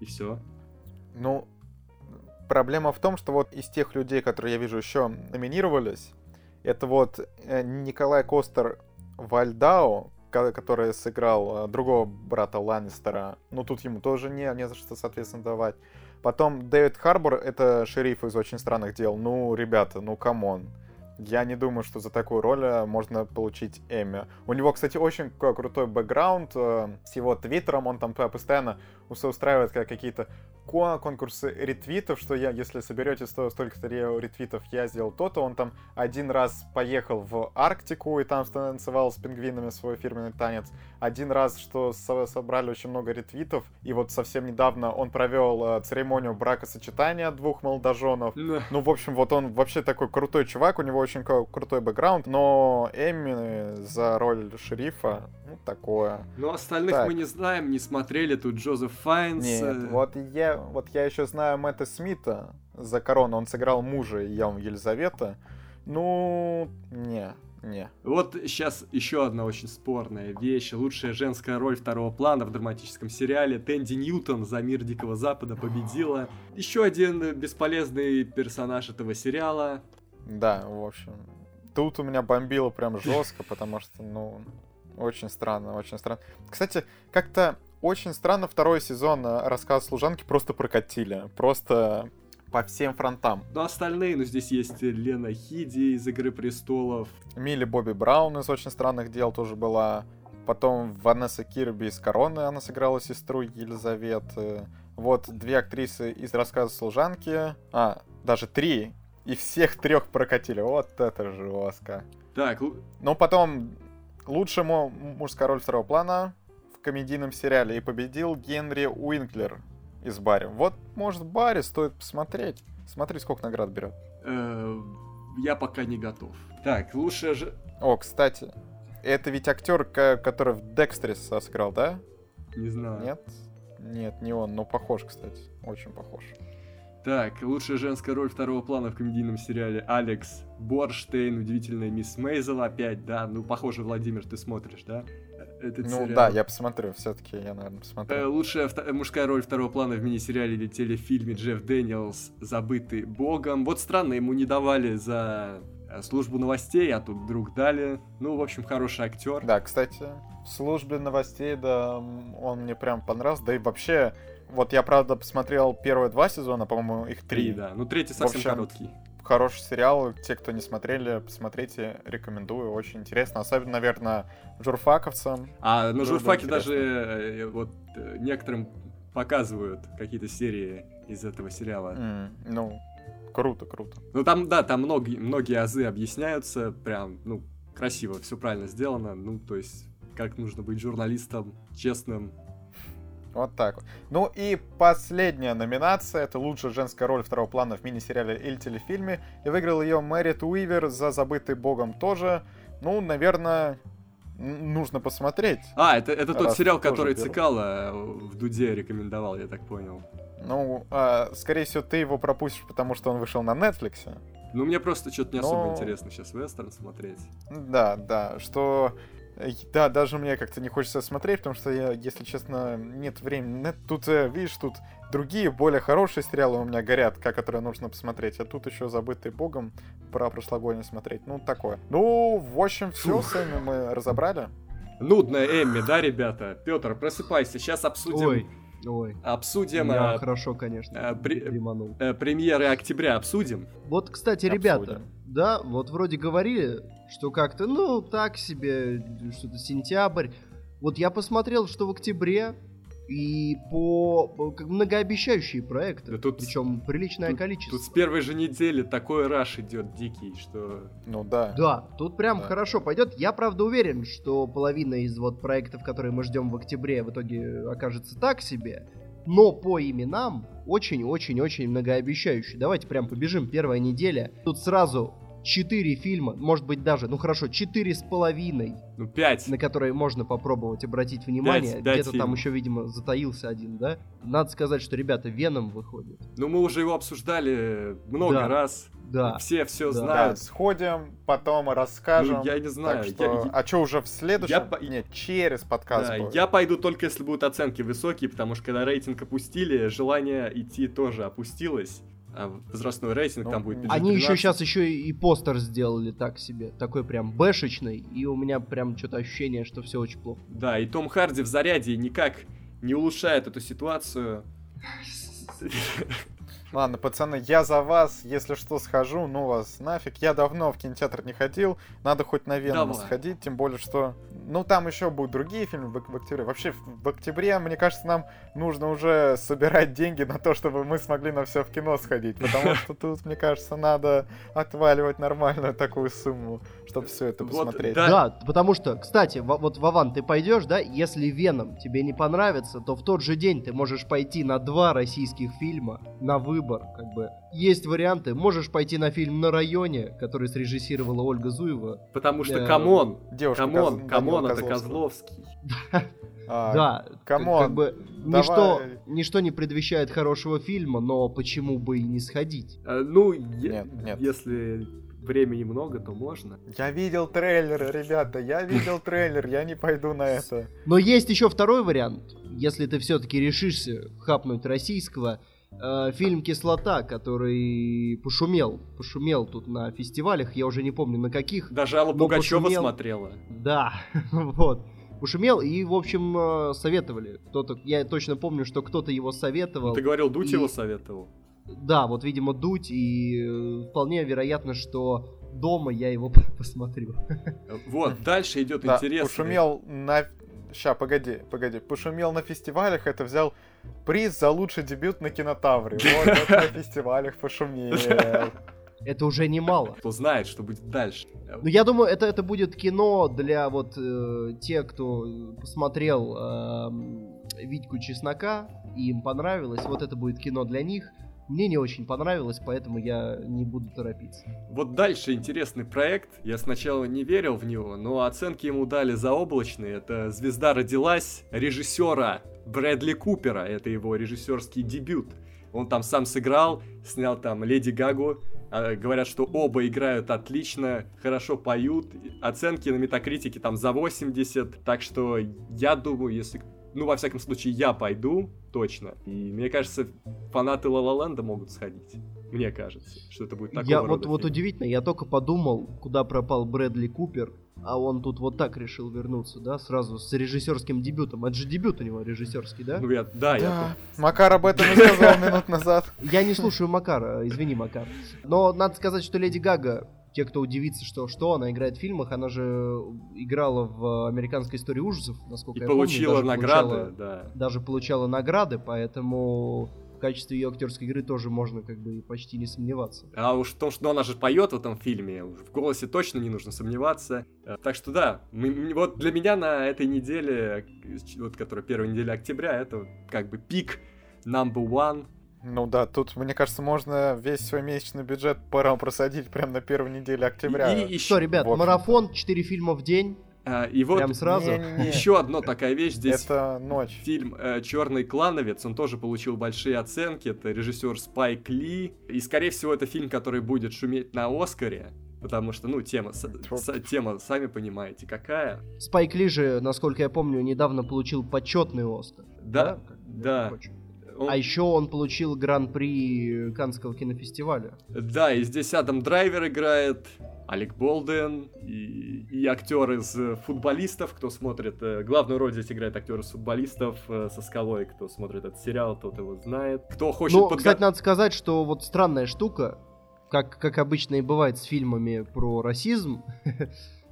и все. Ну, проблема в том, что вот из тех людей, которые я вижу еще номинировались, это вот э, Николай Костер Вальдао, который сыграл э, другого брата Ланнистера. Ну, тут ему тоже не, не за что, соответственно, давать. Потом Дэвид Харбор, это шериф из «Очень странных дел». Ну, ребята, ну, come on. Я не думаю, что за такую роль э, можно получить Эмми. У него, кстати, очень крутой бэкграунд с его твиттером. Он там постоянно устраивает какие-то конкурсы ретвитов, что я, если соберете столько-то ретвитов, я сделал то-то. Он там один раз поехал в Арктику и там танцевал с пингвинами свой фирменный танец. Один раз, что собрали очень много ретвитов, и вот совсем недавно он провел э, церемонию бракосочетания двух молодоженов. Да. Ну, в общем, вот он вообще такой крутой чувак, у него очень крутой бэкграунд, но Эмми за роль шерифа, ну, такое. Ну, остальных так. мы не знаем, не смотрели, тут Джозеф Файнс. Нет, э. вот я, вот я еще знаю Мэтта Смита за корону, он сыграл мужа Елизавета. Ну, не, не. Вот сейчас еще одна очень спорная вещь. Лучшая женская роль второго плана в драматическом сериале. Тэнди Ньютон за мир Дикого Запада победила. Еще один бесполезный персонаж этого сериала. Да, в общем. Тут у меня бомбило прям жестко, потому что, ну, очень странно, очень странно. Кстати, как-то очень странно второй сезон э, рассказ служанки просто прокатили. Просто по всем фронтам. Ну, остальные, ну, здесь есть Лена Хиди из «Игры престолов». Милли Бобби Браун из «Очень странных дел» тоже была. Потом Ванесса Кирби из «Короны» она сыграла сестру Елизаветы. Вот две актрисы из рассказа служанки. А, даже три. И всех трех прокатили. Вот это жестко. Так. Ну, потом лучшему мужская роль второго плана комедийном сериале и победил Генри Уинклер из Барри. Вот, может, Барри стоит посмотреть. Смотри, сколько наград берет. Э, я пока не готов. Так, лучше же... О, кстати, это ведь актер, который в Декстере сыграл, да? Не знаю. Нет? Нет, не он, но похож, кстати. Очень похож. Так, лучшая женская роль второго плана в комедийном сериале Алекс Борштейн, удивительная мисс Мейзел опять, да? Ну, похоже, Владимир, ты смотришь, да? Этот ну, сериал. да, я посмотрю, все-таки я, наверное, посмотрю. Э, лучшая мужская роль второго плана в мини-сериале или телефильме Джефф Дэниелс «Забытый богом». Вот странно, ему не давали за э, службу новостей, а тут вдруг дали. Ну, в общем, хороший актер. Да, кстати, в службе новостей, да, он мне прям понравился. Да и вообще, вот я, правда, посмотрел первые два сезона, по-моему, их три. Три, да. Ну, третий совсем общем, короткий. Хороший сериал. Те, кто не смотрели, посмотрите, рекомендую. Очень интересно. Особенно, наверное, журфаковцам. А на журфаке даже э, вот э, некоторым показывают какие-то серии из этого сериала. Mm, ну, круто, круто. Ну там, да, там многие, многие азы объясняются, прям, ну, красиво, все правильно сделано. Ну, то есть, как нужно быть журналистом, честным, вот так вот. Ну и последняя номинация. Это лучшая женская роль второго плана в мини-сериале или телефильме. И выиграл ее Мэрит Уивер за «Забытый богом» тоже. Ну, наверное, нужно посмотреть. А, это, это тот сериал, который Цикало в Дуде рекомендовал, я так понял. Ну, а, скорее всего, ты его пропустишь, потому что он вышел на Netflix. Ну, мне просто что-то не Но... особо интересно сейчас вестерн смотреть. Да, да, что да, даже мне как-то не хочется смотреть, потому что я, если честно, нет времени. Тут, э, видишь, тут другие, более хорошие сериалы у меня горят, которые нужно посмотреть, а тут еще забытый богом про прошлогоднее смотреть. Ну, такое. Ну, в общем, все, с Эмми мы разобрали. Нудная Эмми, да, ребята? Петр, просыпайся, сейчас обсудим... Ой. Ой. Обсудим. Я а, хорошо, конечно. А, при, а, премьеры октября обсудим. Вот, кстати, обсудим. ребята, да, вот вроде говорили, что как-то, ну, так себе, что-то сентябрь. Вот я посмотрел, что в октябре и по, по как многообещающие проекты, да тут, причем приличное тут, количество. Тут с первой же недели такой раш идет дикий, что... Ну да. Да, тут прям да. хорошо пойдет. Я правда уверен, что половина из вот проектов, которые мы ждем в октябре, в итоге окажется так себе. Но по именам очень-очень-очень многообещающие. Давайте прям побежим. Первая неделя. Тут сразу четыре фильма, может быть даже, ну хорошо, четыре с половиной. Ну, пять. На которые можно попробовать обратить внимание. Где-то там еще, видимо, затаился один, да? Надо сказать, что, ребята, Веном выходит. Ну, мы уже его обсуждали много да. раз. Да. Все все да. знают. Да, сходим, потом расскажем. Ну, я не знаю. что... Я, А что, уже в следующем? Я... Нет, через подкаст да, будет. Я пойду только, если будут оценки высокие, потому что когда рейтинг опустили, желание идти тоже опустилось возрастной рейтинг ну, там будет Они еще сейчас еще и постер сделали так себе, такой прям бэшечный, и у меня прям что-то ощущение, что все очень плохо. Да, и Том Харди в заряде никак не улучшает эту ситуацию. Ладно, пацаны, я за вас, если что, схожу, ну вас нафиг. Я давно в кинотеатр не ходил, надо хоть на Венома сходить, тем более, что... Ну, там еще будут другие фильмы в, в октябре. Вообще, в октябре, мне кажется, нам нужно уже собирать деньги на то, чтобы мы смогли на все в кино сходить, потому что тут, мне кажется, надо отваливать нормальную такую сумму, чтобы все это посмотреть. Вот, да. да, потому что, кстати, вот, Вован, ты пойдешь, да, если Веном тебе не понравится, то в тот же день ты можешь пойти на два российских фильма на выбор выбор, как бы. Есть варианты. Можешь пойти на фильм «На районе», который срежиссировала Ольга Зуева. Потому что, э, come on, come on, come on, это Козловский. А, да, come on, как бы ничто, ничто не предвещает хорошего фильма, но почему бы и не сходить? А, ну, нет, нет. если времени много, то можно. Я видел трейлер, ребята, я видел трейлер, я не пойду на это. Но есть еще второй вариант. Если ты все-таки решишься хапнуть российского, э, фильм «Кислота», который пошумел, пошумел тут на фестивалях, я уже не помню на каких. Даже Алла Пугачева пошумел... смотрела. Да, вот. Пошумел и, в общем, э, советовали. Кто-то, я точно помню, что кто-то его советовал. Ты говорил, Дудь и... его советовал. Да, вот, видимо, Дудь, и э, вполне вероятно, что дома я его посмотрю. Вот, дальше идет да, интересно. Пошумел на Ща, погоди, погоди. Пошумел на фестивалях, это взял приз за лучший дебют на кинотавре. Вот, вот на фестивалях пошумел. Это уже немало. Кто знает, что будет дальше. Ну, я думаю, это, это будет кино для вот э, тех, кто посмотрел э, Витьку Чеснока, и им понравилось. Вот это будет кино для них. Мне не очень понравилось, поэтому я не буду торопиться. Вот дальше интересный проект. Я сначала не верил в него, но оценки ему дали заоблачные. Это «Звезда родилась» режиссера Брэдли Купера. Это его режиссерский дебют. Он там сам сыграл, снял там Леди Гагу. А, говорят, что оба играют отлично, хорошо поют. Оценки на метакритике там за 80. Так что я думаю, если ну, во всяком случае, я пойду, точно. И мне кажется, фанаты Ла Ленда могут сходить. Мне кажется, что это будет такого я, рода вот, фильм. вот удивительно, я только подумал, куда пропал Брэдли Купер, а он тут вот так решил вернуться, да, сразу с режиссерским дебютом. Это же дебют у него режиссерский, да? Ну, я, да, да, я... Макар об этом и сказал минут назад. Я не слушаю Макара, извини, Макар. Но надо сказать, что Леди Гага те, кто удивится, что что она играет в фильмах, она же играла в американской истории ужасов, насколько и я получила помню. награды, получала, да. Даже получала награды, поэтому в качестве ее актерской игры тоже можно как бы почти не сомневаться. А уж в том, что ну, она же поет в этом фильме, в голосе точно не нужно сомневаться. Э, так что да, мы, вот для меня на этой неделе, вот которая первая неделя октября, это как бы пик number one ну да, тут, мне кажется, можно весь свой месячный бюджет пора просадить прямо на первой неделе октября. И, и что, ребят, марафон, 4 фильма в день. А, и вот Прям сразу. Не, не, не. еще одна такая вещь здесь. Это ночь. Фильм э, Черный клановец, он тоже получил большие оценки. Это режиссер Спайк Ли. И, скорее всего, это фильм, который будет шуметь на Оскаре. Потому что, ну, тема, с, с, тема, сами понимаете, какая. Спайк Ли же, насколько я помню, недавно получил почетный Оскар. Да, да. да. Он... А еще он получил гран-при Канского кинофестиваля. Да, и здесь Адам Драйвер играет, Алек Болден и, и актер из футболистов, кто смотрит... Э, главную роль здесь играет актер из футболистов э, со скалой, кто смотрит этот сериал, тот его знает. Кто хочет... Ну, подго... кстати, надо сказать, что вот странная штука, как, как обычно и бывает с фильмами про расизм,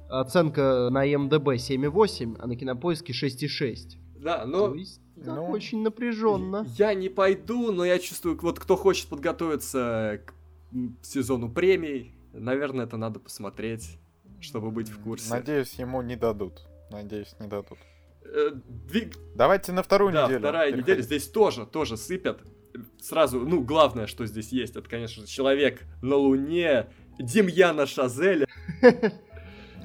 оценка на МДБ 7,8, а на кинопоиске 6,6. Да, но... То есть так ну, очень напряженно. Я не пойду, но я чувствую, вот кто хочет подготовиться к сезону премий, наверное, это надо посмотреть, чтобы быть в курсе. Надеюсь, ему не дадут. Надеюсь, не дадут. Э, двиг... Давайте на вторую да, неделю. вторая переходить. неделя. Здесь тоже, тоже сыпят. Сразу, ну, главное, что здесь есть, это, конечно, человек на Луне, Демьяна Шазеля.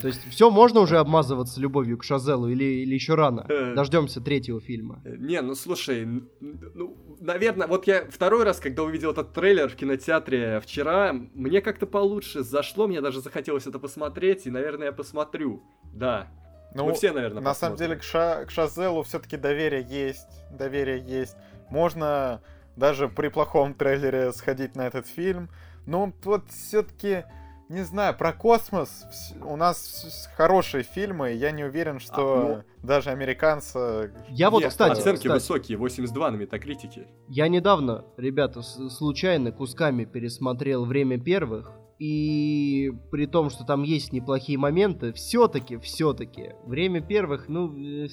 То есть все можно уже обмазываться любовью к Шазелу или, или еще рано? Э, Дождемся третьего фильма. Э, не, ну слушай, ну, наверное, вот я второй раз, когда увидел этот трейлер в кинотеатре вчера, мне как-то получше зашло, мне даже захотелось это посмотреть, и, наверное, я посмотрю. Да. Ну, Мы все, наверное, На посмотрим. самом деле к, Ша к Шазелу все-таки доверие есть, доверие есть. Можно даже при плохом трейлере сходить на этот фильм. Но вот все-таки не знаю, про космос у нас хорошие фильмы, я не уверен, что а, ну... даже американцы... Я вот, Нет, кстати... Оценки кстати, высокие, 82 на метакритике. Я недавно, ребята, случайно кусками пересмотрел «Время первых», и при том, что там есть неплохие моменты, все-таки, все-таки, время первых, ну, э,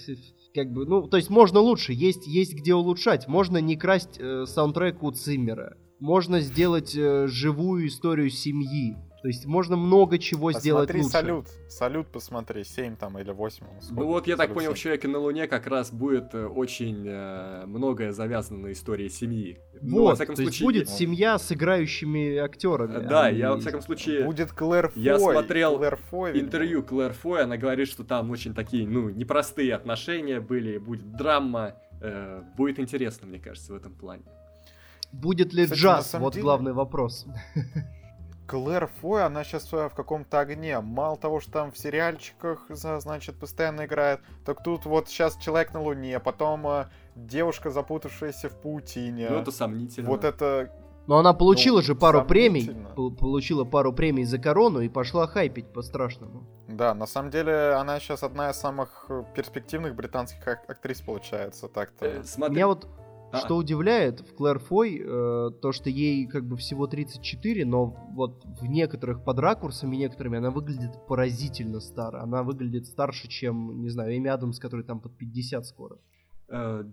как бы, ну, то есть можно лучше, есть, есть где улучшать. Можно не красть э, саундтрек у Циммера. Можно сделать э, живую историю семьи. То есть можно много чего посмотри сделать лучше. салют. Салют посмотри, 7 там или 8. Ну вот я так понял, 7. в «Человеке на Луне» как раз будет э, очень э, многое завязано на истории семьи. Вот, ну, во всяком то случае, есть будет есть... семья с играющими актерами. Да, а я во всяком случае... Будет Клэр Фой. Я смотрел Клэр Фой, интервью Клэр Фой, она говорит, что там очень такие, ну, непростые отношения были, будет драма. Э, будет интересно, мне кажется, в этом плане. Будет ли Кстати, джаз? Вот деле... главный вопрос. Клэр Фой, она сейчас в каком-то огне. Мало того, что там в сериальчиках, значит, постоянно играет, так тут вот сейчас Человек на Луне, потом э, девушка, запутавшаяся в паутине. Ну, это сомнительно. Вот это... Но она получила ну, же пару премий, получила пару премий за корону и пошла хайпить по-страшному. Да, на самом деле она сейчас одна из самых перспективных британских актрис получается, так-то. Э, смотри... Меня вот а. Что удивляет в Клэр Фой, э, то, что ей как бы всего 34, но вот в некоторых под ракурсами некоторыми она выглядит поразительно старо. Она выглядит старше, чем, не знаю, Эми Адамс, который там под 50 скоро. Э,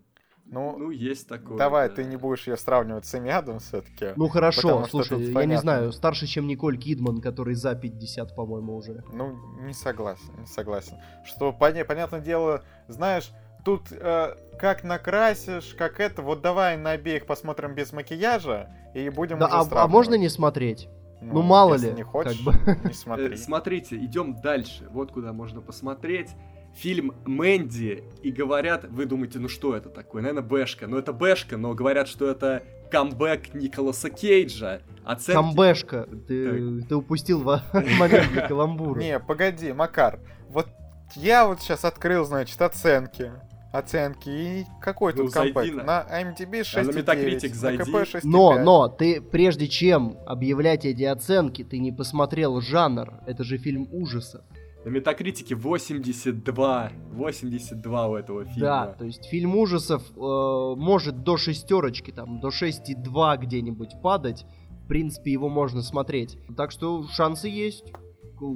ну, ну, есть такое. Давай, да. ты не будешь ее сравнивать с Эми Адамс все-таки. Ну хорошо, слушай, я не знаю, старше, чем Николь Кидман, который за 50, по-моему, уже. Ну, не согласен, не согласен. Что, понятное дело, знаешь, тут э, как накрасишь, как это. Вот давай на обеих посмотрим без макияжа и будем да, уже а, а можно не смотреть? Ну, ну мало ли. не хочешь, как бы. не смотри. Э, смотрите, идем дальше. Вот куда можно посмотреть. Фильм Мэнди, и говорят, вы думаете, ну что это такое? Наверное, Бэшка. Ну это Бэшка, но говорят, что это камбэк Николаса Кейджа. Оценки... Камбэшка. Ты, ты упустил момент для каламбура. Не, погоди, Макар. Вот я вот сейчас открыл, значит, оценки оценки. И какой ну, тут компакт? На... на IMDb 6,9, а на Metacritic зайди. на КП 6,5. Но, но, ты прежде чем объявлять эти оценки, ты не посмотрел жанр. Это же фильм ужасов. На Метакритике 82. 82 у этого фильма. Да, то есть фильм ужасов э, может до шестерочки, там, до 6,2 где-нибудь падать. В принципе, его можно смотреть. Так что шансы есть.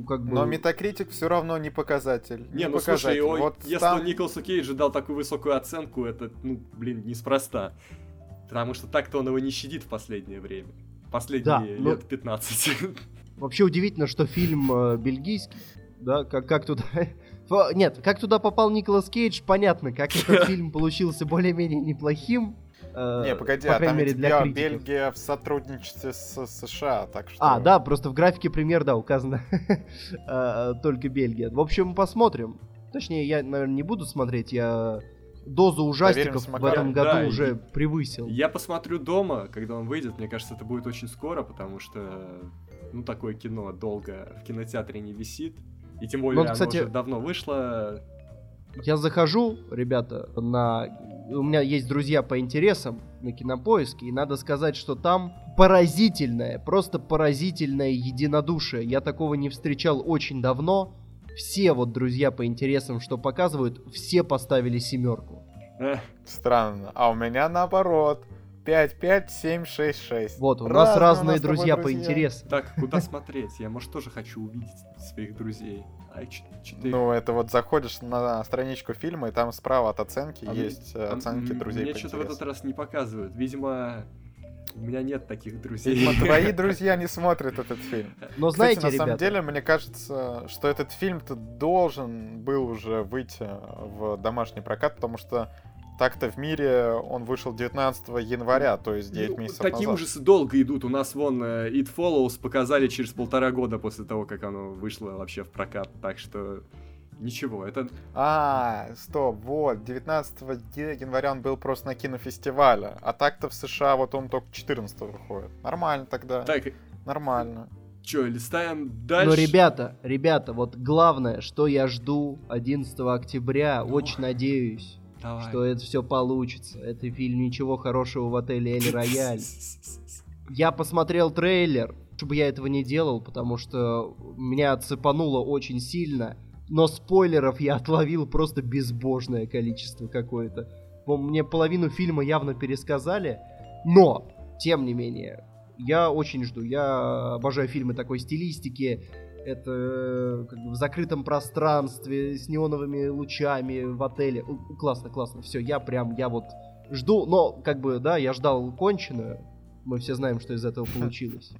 Как бы... Но Метакритик все равно не показатель. Не, не ну показатель. слушай, вот если там... Николасу Кейджу дал такую высокую оценку, это, ну, блин, неспроста. Потому что так-то он его не щадит в последнее время. Последние да, лет но... 15. Вообще удивительно, что фильм э, бельгийский, да, как, как туда... Нет, как туда попал Николас Кейдж, понятно, как этот фильм получился более-менее неплохим. Э, не, погоди, по а там мере, для критиков. Бельгия в сотрудничестве с США, так что... А, да, просто в графике пример, да, указано э, только Бельгия. В общем, посмотрим. Точнее, я, наверное, не буду смотреть, я дозу ужастиков в этом году да, уже превысил. Я посмотрю дома, когда он выйдет. Мне кажется, это будет очень скоро, потому что ну такое кино долго в кинотеатре не висит. И тем более, ну, кстати, оно уже давно вышло. Я захожу, ребята, на... У меня есть друзья по интересам на Кинопоиске, и надо сказать, что там поразительное, просто поразительное единодушие. Я такого не встречал очень давно. Все вот друзья по интересам, что показывают, все поставили семерку. Странно. А у меня наоборот. 5, 5, 7, 6, 6. Вот, у нас разные друзья, друзья по интересам. Так, куда смотреть? Я, может, тоже хочу увидеть своих друзей. А, 4. Ну, это вот заходишь на страничку фильма, и там справа от оценки а есть мне, оценки а, друзей Мне что-то в этот раз не показывают. Видимо, у меня нет таких друзей. Видимо, твои друзья не смотрят этот фильм. Но знаете, Кстати, на самом деле, мне кажется, что этот фильм-то должен был уже выйти в домашний прокат, потому что так-то в мире он вышел 19 января, то есть 9 ну, месяцев Такие назад. ужасы долго идут. У нас вон uh, It Follows показали через полтора года после того, как оно вышло вообще в прокат. Так что ничего, это... А, стоп, вот, 19 января он был просто на кинофестивале, а так-то в США вот он только 14 выходит. Нормально тогда. Так. Нормально. Че, листаем дальше? Ну, ребята, ребята, вот главное, что я жду 11 октября, ну. очень надеюсь Давай. что это все получится. Это фильм ничего хорошего в отеле Эль Рояль. Я посмотрел трейлер, чтобы я этого не делал, потому что меня отсыпануло очень сильно. Но спойлеров я отловил просто безбожное количество какое-то. Мне половину фильма явно пересказали, но, тем не менее, я очень жду. Я обожаю фильмы такой стилистики, это э, как бы в закрытом пространстве с неоновыми лучами в отеле. Классно, классно. Все, я прям, я вот жду, но как бы, да, я ждал конченую. Мы все знаем, что из этого получилось.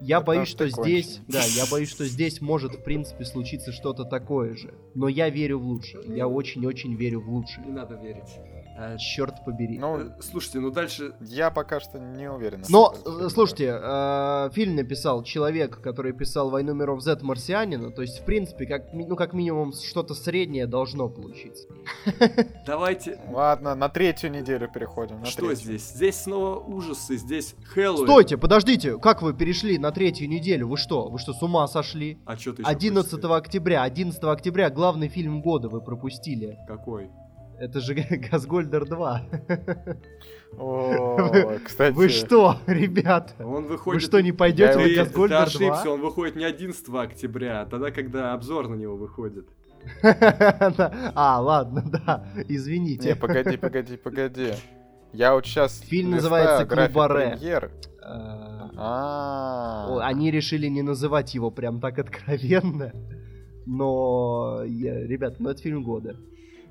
Я боюсь, что здесь, да, я боюсь, что здесь может, в принципе, случиться что-то такое же. Но я верю в лучшее. Я очень-очень верю в лучшее. Не надо верить. А, черт побери. Ну, слушайте, ну дальше... Я пока что не уверен. Но, э, слушайте, э, фильм написал человек, который писал «Войну миров Z» Марсианина, то есть, в принципе, как, ну, как минимум, что-то среднее должно получиться. Давайте... Ладно, на третью неделю переходим. На что третью. здесь? Здесь снова ужасы, здесь Хэллоуин. Стойте, подождите, как вы перешли на третью неделю? Вы что? Вы что, с ума сошли? А что ты 11 октября, 11 октября главный фильм года вы пропустили. Какой? Это же Газгольдер 2. О, кстати. Вы что, ребята? Он выходит... Вы что, не пойдете на Газгольдер 2? Ты ошибся, он выходит не 11 октября, тогда, когда обзор на него выходит. А, ладно, да, извините. Не, погоди, погоди, погоди. Я вот сейчас Фильм называется Клубаре. А. Они решили не называть его прям так откровенно. Но, ребят, ну это фильм года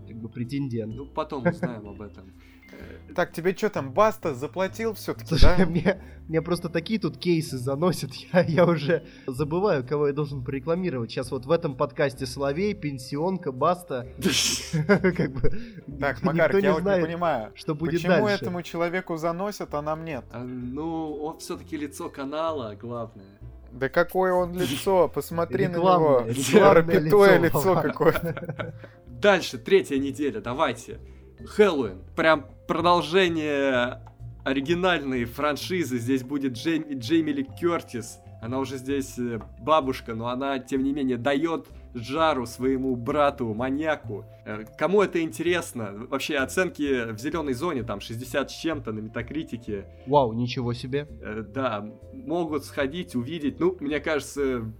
как бы претендент. Ну, потом узнаем об этом. Так, тебе что там, Баста заплатил все-таки, да? Мне, мне просто такие тут кейсы заносят, я, я уже забываю, кого я должен порекламировать. Сейчас вот в этом подкасте Соловей, Пенсионка, Баста. Как бы Так, Макар, я вот не понимаю, что будет почему этому человеку заносят, а нам нет? А, ну, он все-таки лицо канала, главное. Да какое он лицо, посмотри на него. Пропитое лицо какое-то. Дальше, третья неделя, давайте. Хэллоуин. Прям продолжение оригинальной франшизы. Здесь будет Джейми, Джейми Ли Кертис. Она уже здесь э, бабушка, но она, тем не менее, дает жару своему брату, маньяку. Э, кому это интересно? Вообще оценки в зеленой зоне там 60 с чем-то на метакритике. Вау, ничего себе. Э, да, могут сходить, увидеть. Ну, мне кажется,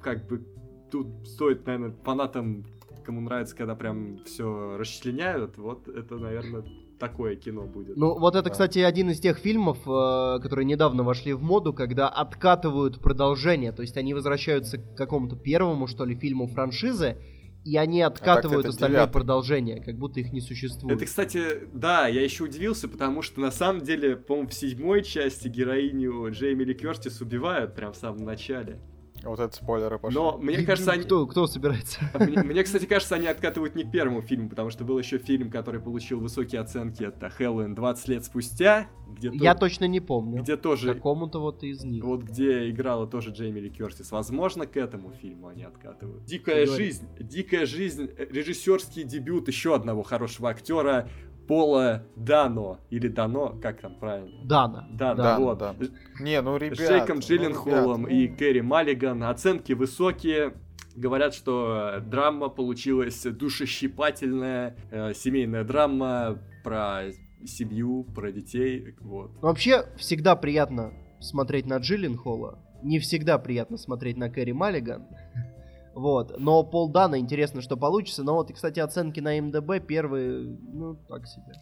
как бы тут стоит, наверное, фанатам, кому нравится, когда прям все расчленяют, вот это, наверное, такое кино будет. Ну, вот это, да. кстати, один из тех фильмов, э, которые недавно вошли в моду, когда откатывают продолжение. То есть они возвращаются к какому-то первому, что ли, фильму франшизы, и они а откатывают а остальное девятый. продолжение, как будто их не существует. Это, кстати, да, я еще удивился, потому что на самом деле, по-моему, в седьмой части героиню Джейми Ли Кертис убивают прям в самом начале. Вот это спойлеры пошли. Но мне кажется, они... Кто, кто собирается? Мне, мне, кстати, кажется, они откатывают не к первому фильму, потому что был еще фильм, который получил высокие оценки. Это Хэллоуин 20 лет спустя. Где Я то... точно не помню. Где тоже... Какому-то вот из них. Вот где играла тоже Джейми Ли Кертис. Возможно, к этому фильму они откатывают. Дикая жизнь. Дикая жизнь. Режиссерский дебют еще одного хорошего актера. Пола Дано. Или Дано, как там правильно? Дана. Дана, да, вот. Да. Не, ну ребят. С Джейком Джилленхолом ну, и Кэрри Маллиган. Оценки высокие. Говорят, что драма получилась душещипательная, э, семейная драма про семью, про детей, вот. Вообще, всегда приятно смотреть на Джилленхола. Не всегда приятно смотреть на Кэрри Маллиган. Вот. Но Пол Дана интересно, что получится. Но вот, кстати, оценки на МДБ первые, ну, так себе.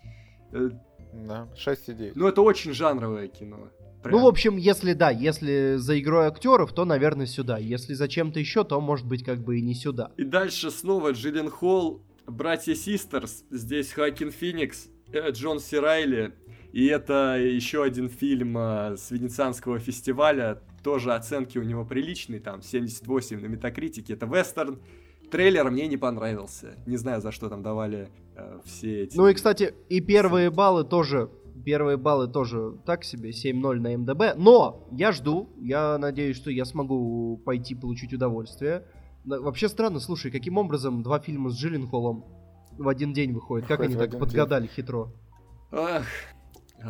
Э, да, 6,9. Ну, это очень жанровое кино. Прям. Ну, в общем, если да, если за игрой актеров, то, наверное, сюда. Если за чем-то еще, то, может быть, как бы и не сюда. И дальше снова Джиллен Холл, братья Систерс, здесь Хакин Феникс, э, Джон Сирайли. И это еще один фильм э, с Венецианского фестиваля тоже оценки у него приличные, там 78 на метакритике, это вестерн. Трейлер мне не понравился. Не знаю, за что там давали э, все эти... Ну и, кстати, и первые баллы тоже Первые баллы тоже так себе, 7-0 на МДБ. Но я жду, я надеюсь, что я смогу пойти получить удовольствие. Вообще странно, слушай, каким образом два фильма с Джилленхолом в один день выходят? Как они так подгадали день. хитро? Ах,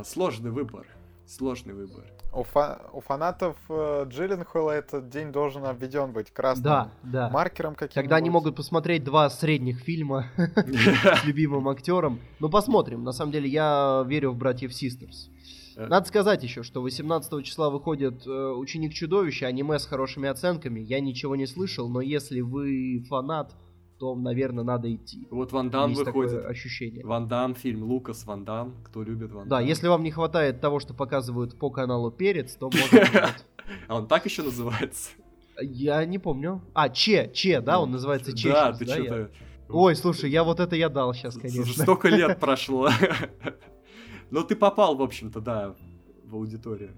сложный выбор. Сложный выбор. У, фа- у фанатов э, Джилленхола этот день должен обведен быть красным да, да. маркером каким-нибудь. Тогда они могут посмотреть два средних фильма с любимым актером. Ну, посмотрим. На самом деле, я верю в братьев Систерс. Э. Надо сказать еще, что 18 числа выходит э, «Ученик чудовища», аниме с хорошими оценками. Я ничего не слышал, но если вы фанат то, наверное, надо идти. Вот Ван Дам Есть выходит. ощущение. Ван Дам, фильм Лукас Ван Дам. Кто любит Ван Да, Дам. если вам не хватает того, что показывают по каналу Перец, то можно... А он так еще называется? Я не помню. А, Че, Че, да, он называется Че. Да, ты что-то... Ой, слушай, я вот это я дал сейчас, конечно. Столько лет прошло. Но ты попал, в общем-то, да, в аудиторию.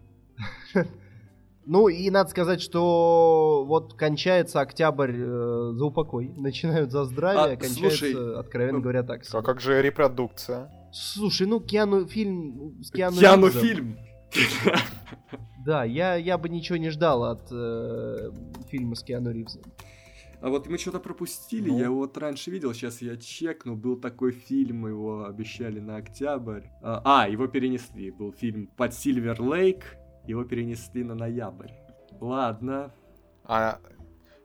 Ну и надо сказать, что вот кончается октябрь э, за упокой, начинают за здравие, а, кончается, слушай, откровенно ну, говоря, так. А как же репродукция? Слушай, ну Киану фильм с Киану Киану фильм. Да, я, я бы ничего не ждал от э, фильма с Киану Ривзом. А вот мы что-то пропустили, ну. я его вот раньше видел, сейчас я чекну, был такой фильм, его обещали на октябрь. А, а его перенесли, был фильм «Под Сильвер Лейк», его перенесли на ноябрь. Ладно. А,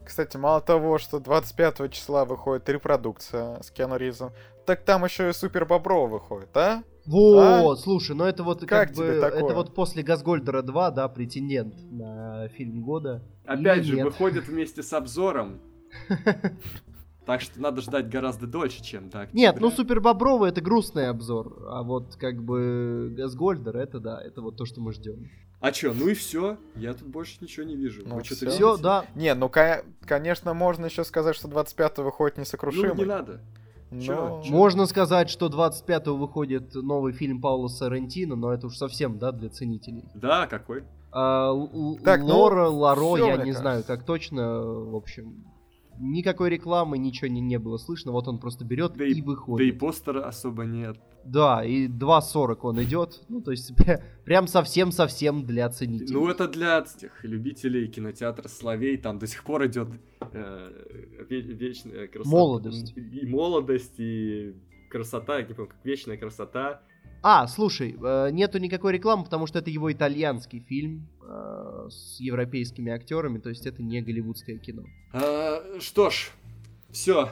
кстати, мало того, что 25 числа выходит репродукция с Киану Ривзом, так там еще и Супер Боброва выходит, а? Вот, а? слушай, ну это вот как, как бы такое? это вот после Газгольдера 2, да, претендент на фильм года. Опять Или же, нет? выходит вместе с обзором. Так что надо ждать гораздо дольше, чем так. Нет, ну Супер Бобровый это грустный обзор, а вот как бы Газгольдер это да, это вот то, что мы ждем. А чё, ну и все. Я тут больше ничего не вижу. Ну, все, все да. Не, ну конечно, можно еще сказать, что 25 выходит несокрушимый. Ну, не надо. Но... Чё, чё? Можно сказать, что 25 выходит новый фильм Паула Соррентино, но это уж совсем, да, для ценителей. Да, какой? А, так, Лора, ну, Ларо, я не кажется. знаю, как точно, в общем никакой рекламы, ничего не, не было слышно, вот он просто берет да и, и выходит. Да и постера особо нет. Да, и 2.40 он идет, ну то есть прям совсем-совсем для ценителей. Ну это для тех любителей кинотеатра Словей, там до сих пор идет э, вечная красота. Молодость. И молодость, и красота, я не помню, как вечная красота. А, слушай, э, нету никакой рекламы, потому что это его итальянский фильм э, с европейскими актерами, то есть это не голливудское кино. Что ж, Все,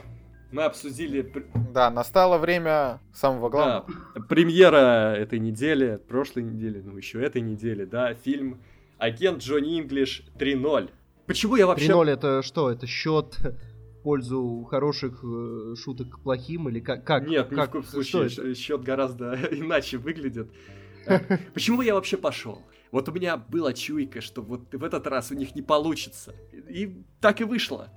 мы обсудили... Да, настало время самого главного. Да, премьера этой недели, прошлой недели, ну еще этой недели, да, фильм «Агент Джонни Инглиш 3.0». Почему я вообще... 3.0 это что? Это счет в пользу хороших э, шуток к плохим или как? как Нет, как, ни в коем случае. Счет гораздо иначе выглядит. Почему я вообще пошел? Вот у меня была чуйка, что вот в этот раз у них не получится. И так и вышло.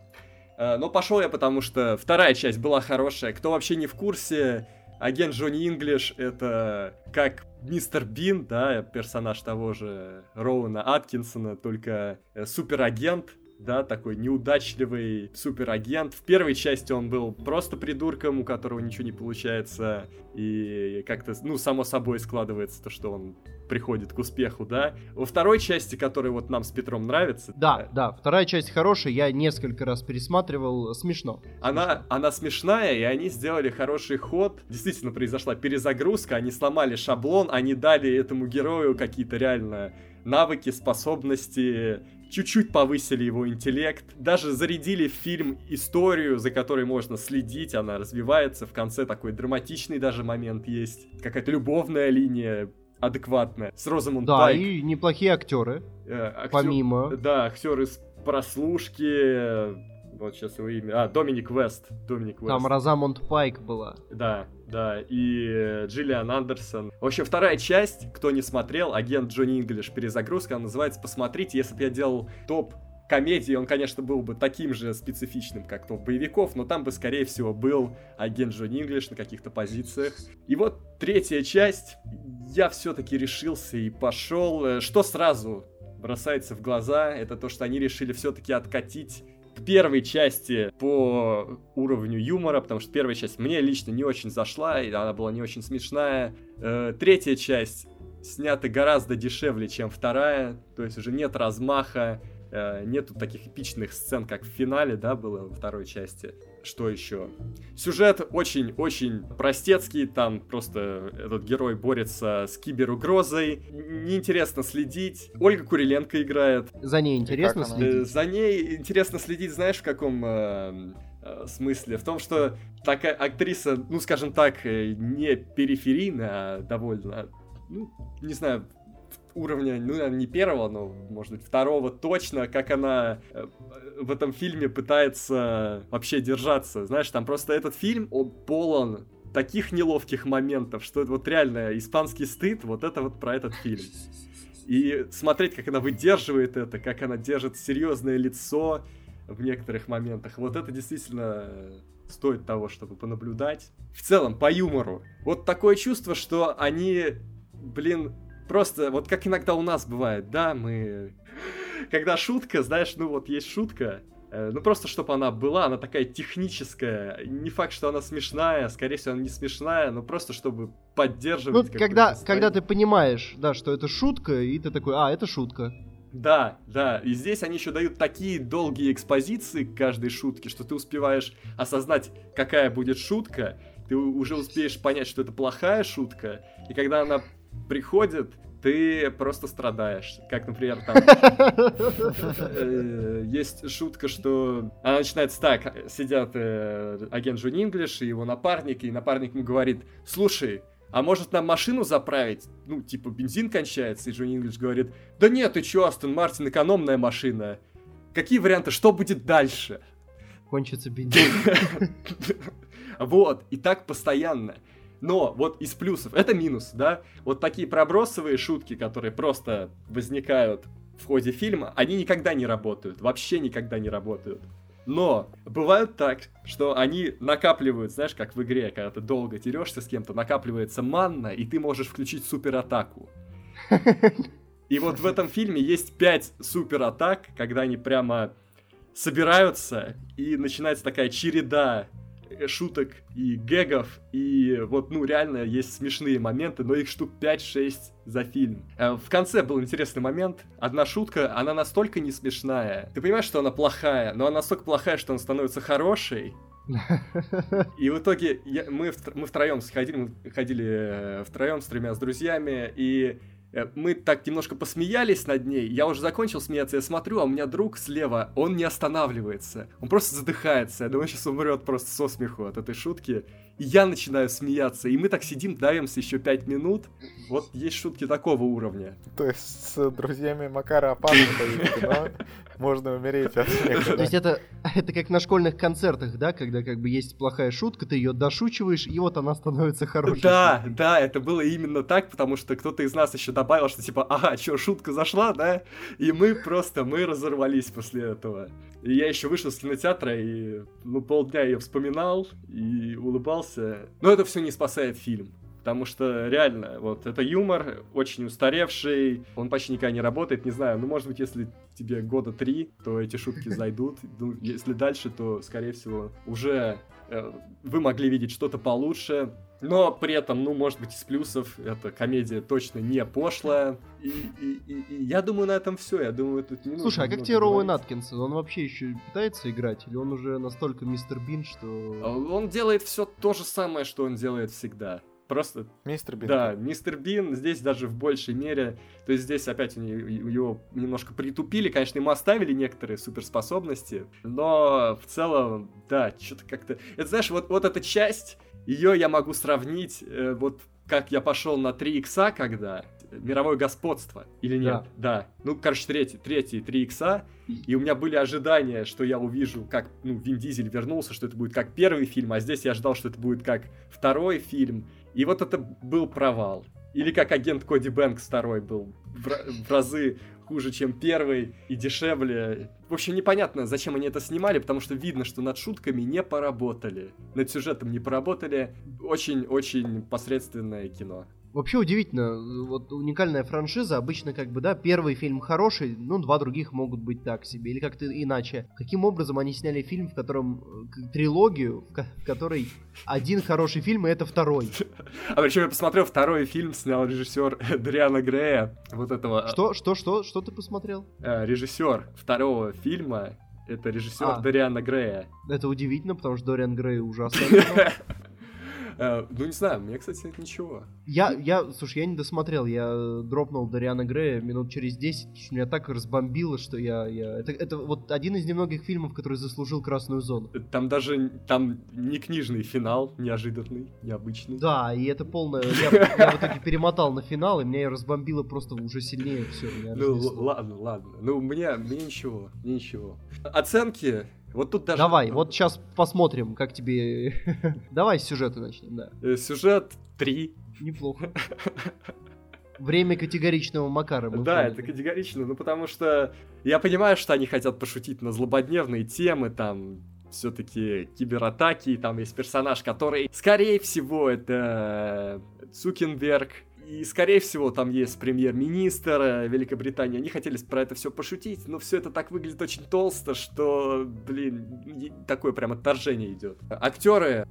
Э, но пошел я, потому что вторая часть была хорошая. Кто вообще не в курсе, агент Джонни Инглиш это как мистер Бин, да, персонаж того же Роуна Аткинсона, только э, суперагент, да, такой неудачливый суперагент. В первой части он был просто придурком, у которого ничего не получается, и как-то, ну, само собой складывается то, что он приходит к успеху, да. Во второй части, которая вот нам с Петром нравится. Да, да, да вторая часть хорошая, я несколько раз пересматривал, смешно. Она, смешно. она смешная, и они сделали хороший ход. Действительно произошла перезагрузка, они сломали шаблон, они дали этому герою какие-то реально навыки, способности, чуть-чуть повысили его интеллект, даже зарядили в фильм историю, за которой можно следить, она развивается, в конце такой драматичный даже момент есть, какая-то любовная линия, адекватная, с Розамунд да, Пайк. И неплохие актеры, э, актер, помимо. Да, актеры с прослушки, вот сейчас его имя. А, Доминик Вест. Доминик Вест. Там Розамонд Пайк была. Да, да. И Джиллиан Андерсон. В общем, вторая часть, кто не смотрел, агент Джонни Инглиш перезагрузка, она называется «Посмотрите». Если бы я делал топ комедии, он, конечно, был бы таким же специфичным, как топ боевиков, но там бы, скорее всего, был агент Джонни Инглиш на каких-то позициях. И вот третья часть, я все-таки решился и пошел. Что сразу бросается в глаза, это то, что они решили все-таки откатить к первой части по уровню юмора, потому что первая часть мне лично не очень зашла, и она была не очень смешная. Э, третья часть снята гораздо дешевле, чем вторая, то есть уже нет размаха, э, нету таких эпичных сцен, как в финале, да, было во второй части. Что еще? Сюжет очень-очень простецкий, там просто этот герой борется с киберугрозой, неинтересно следить. Ольга Куриленко играет. За ней интересно следить? Э, за ней интересно следить, знаешь, в каком э, э, смысле? В том, что такая актриса, ну, скажем так, не периферийная, а довольно, ну, не знаю, уровня, ну, не первого, но, может быть, второго точно, как она э, в этом фильме пытается вообще держаться. Знаешь, там просто этот фильм, он полон таких неловких моментов, что это вот реально испанский стыд, вот это вот про этот фильм. И смотреть, как она выдерживает это, как она держит серьезное лицо в некоторых моментах, вот это действительно стоит того, чтобы понаблюдать. В целом, по юмору. Вот такое чувство, что они, блин, Просто вот как иногда у нас бывает, да, мы... Когда шутка, знаешь, ну вот есть шутка, э, ну просто чтобы она была, она такая техническая. Не факт, что она смешная, скорее всего, она не смешная, но просто чтобы поддерживать. Ну, когда, когда ты понимаешь, да, что это шутка, и ты такой, а, это шутка. Да, да, и здесь они еще дают такие долгие экспозиции к каждой шутке, что ты успеваешь осознать, какая будет шутка, ты уже успеешь понять, что это плохая шутка, и когда она приходит, ты просто страдаешь. Как, например, там э, есть шутка, что она начинается так, сидят э, агент Джон Инглиш и его напарник, и напарник ему говорит, слушай, а может нам машину заправить? Ну, типа, бензин кончается, и Джон Инглиш говорит, да нет, ты чё, Астон Мартин экономная машина. Какие варианты, что будет дальше? Кончится бензин. Вот, и так постоянно. Но вот из плюсов, это минус, да, вот такие пробросовые шутки, которые просто возникают в ходе фильма, они никогда не работают, вообще никогда не работают. Но бывают так, что они накапливают, знаешь, как в игре, когда ты долго терешься с кем-то, накапливается манна, и ты можешь включить суператаку. И вот в этом фильме есть пять суператак, когда они прямо собираются, и начинается такая череда шуток и гэгов, и вот, ну, реально есть смешные моменты, но их штук 5-6 за фильм. Э, в конце был интересный момент. Одна шутка, она настолько не смешная. Ты понимаешь, что она плохая, но она настолько плохая, что она становится хорошей. И в итоге я, мы, мы втроем сходили, мы ходили э, втроем с тремя с друзьями, и мы так немножко посмеялись над ней, я уже закончил смеяться, я смотрю, а у меня друг слева, он не останавливается, он просто задыхается, я думаю, сейчас умрет просто со смеху от этой шутки, и я начинаю смеяться, и мы так сидим, давимся еще пять минут, вот есть шутки такого уровня. То есть с друзьями Макара опасно но можно умереть от смеха. То есть это, это как на школьных концертах, да, когда как бы есть плохая шутка, ты ее дошучиваешь, и вот она становится хорошей. Да, да, это было именно так, потому что кто-то из нас еще добавил, что типа, ага, что, шутка зашла, да? И мы просто, мы разорвались после этого. И я еще вышел с кинотеатра и, ну, полдня я вспоминал и улыбался. Но это все не спасает фильм. Потому что реально, вот это юмор очень устаревший, он почти никогда не работает, не знаю, ну может быть, если тебе года три, то эти шутки зайдут, ну, если дальше, то, скорее всего, уже э, вы могли видеть что-то получше, но при этом, ну, может быть, из плюсов, эта комедия точно не пошлая. И, и, и, и я думаю, на этом все. Я думаю, тут не Слушай, а как тебе Роуэн Аткинсон? Он вообще еще пытается играть? Или он уже настолько мистер Бин, что... А он делает все то же самое, что он делает всегда. Просто... Мистер Бин. Да, мистер Бин здесь даже в большей мере. То есть здесь опять у его немножко притупили. Конечно, ему оставили некоторые суперспособности. Но в целом, да, что-то как-то... Это знаешь, вот, вот эта часть ее я могу сравнить, э, вот как я пошел на 3 икса, когда мировое господство, или нет? Да. да. Ну, короче, третий, третий 3 икса, и у меня были ожидания, что я увижу, как, ну, Вин Дизель вернулся, что это будет как первый фильм, а здесь я ожидал, что это будет как второй фильм, и вот это был провал. Или как агент Коди Бэнкс второй был в, в разы хуже, чем первый и дешевле. В общем, непонятно, зачем они это снимали, потому что видно, что над шутками не поработали. Над сюжетом не поработали. Очень-очень посредственное кино. Вообще удивительно, вот уникальная франшиза, обычно как бы, да, первый фильм хороший, ну, два других могут быть так себе, или как-то иначе. Каким образом они сняли фильм, в котором, э, трилогию, в, которой один хороший фильм, и это второй? А причем я посмотрел второй фильм, снял режиссер Дриана Грея, вот этого... А, что, что, что, что ты посмотрел? Э, режиссер второго фильма, это режиссер а, Дориана Грея. Это удивительно, потому что Дориан Грей ужасно. Э, ну, не знаю, мне, кстати, ничего. Я, я, слушай, я не досмотрел, я дропнул Дариана Грея минут через 10, что меня так разбомбило, что я... я... Это, это вот один из немногих фильмов, который заслужил красную зону. Там даже, там не книжный финал, неожиданный, необычный. Да, и это полное... Я, я в итоге перемотал на финал, и меня разбомбило просто уже сильнее все. Ну, ладно, ладно. Ну, мне, мне ничего, мне ничего. Оценки вот тут даже... Давай, вот сейчас посмотрим, как тебе... Давай с сюжета начнем, да. Э, сюжет 3. Неплохо. Время категоричного Макара. Да, это категорично, ну потому что я понимаю, что они хотят пошутить на злободневные темы, там, все-таки кибератаки, там есть персонаж, который, скорее всего, это Цукенберг, и, скорее всего, там есть премьер-министр э, Великобритании. Они хотели про это все пошутить, но все это так выглядит очень толсто, что, блин, такое прям отторжение идет. Актеры...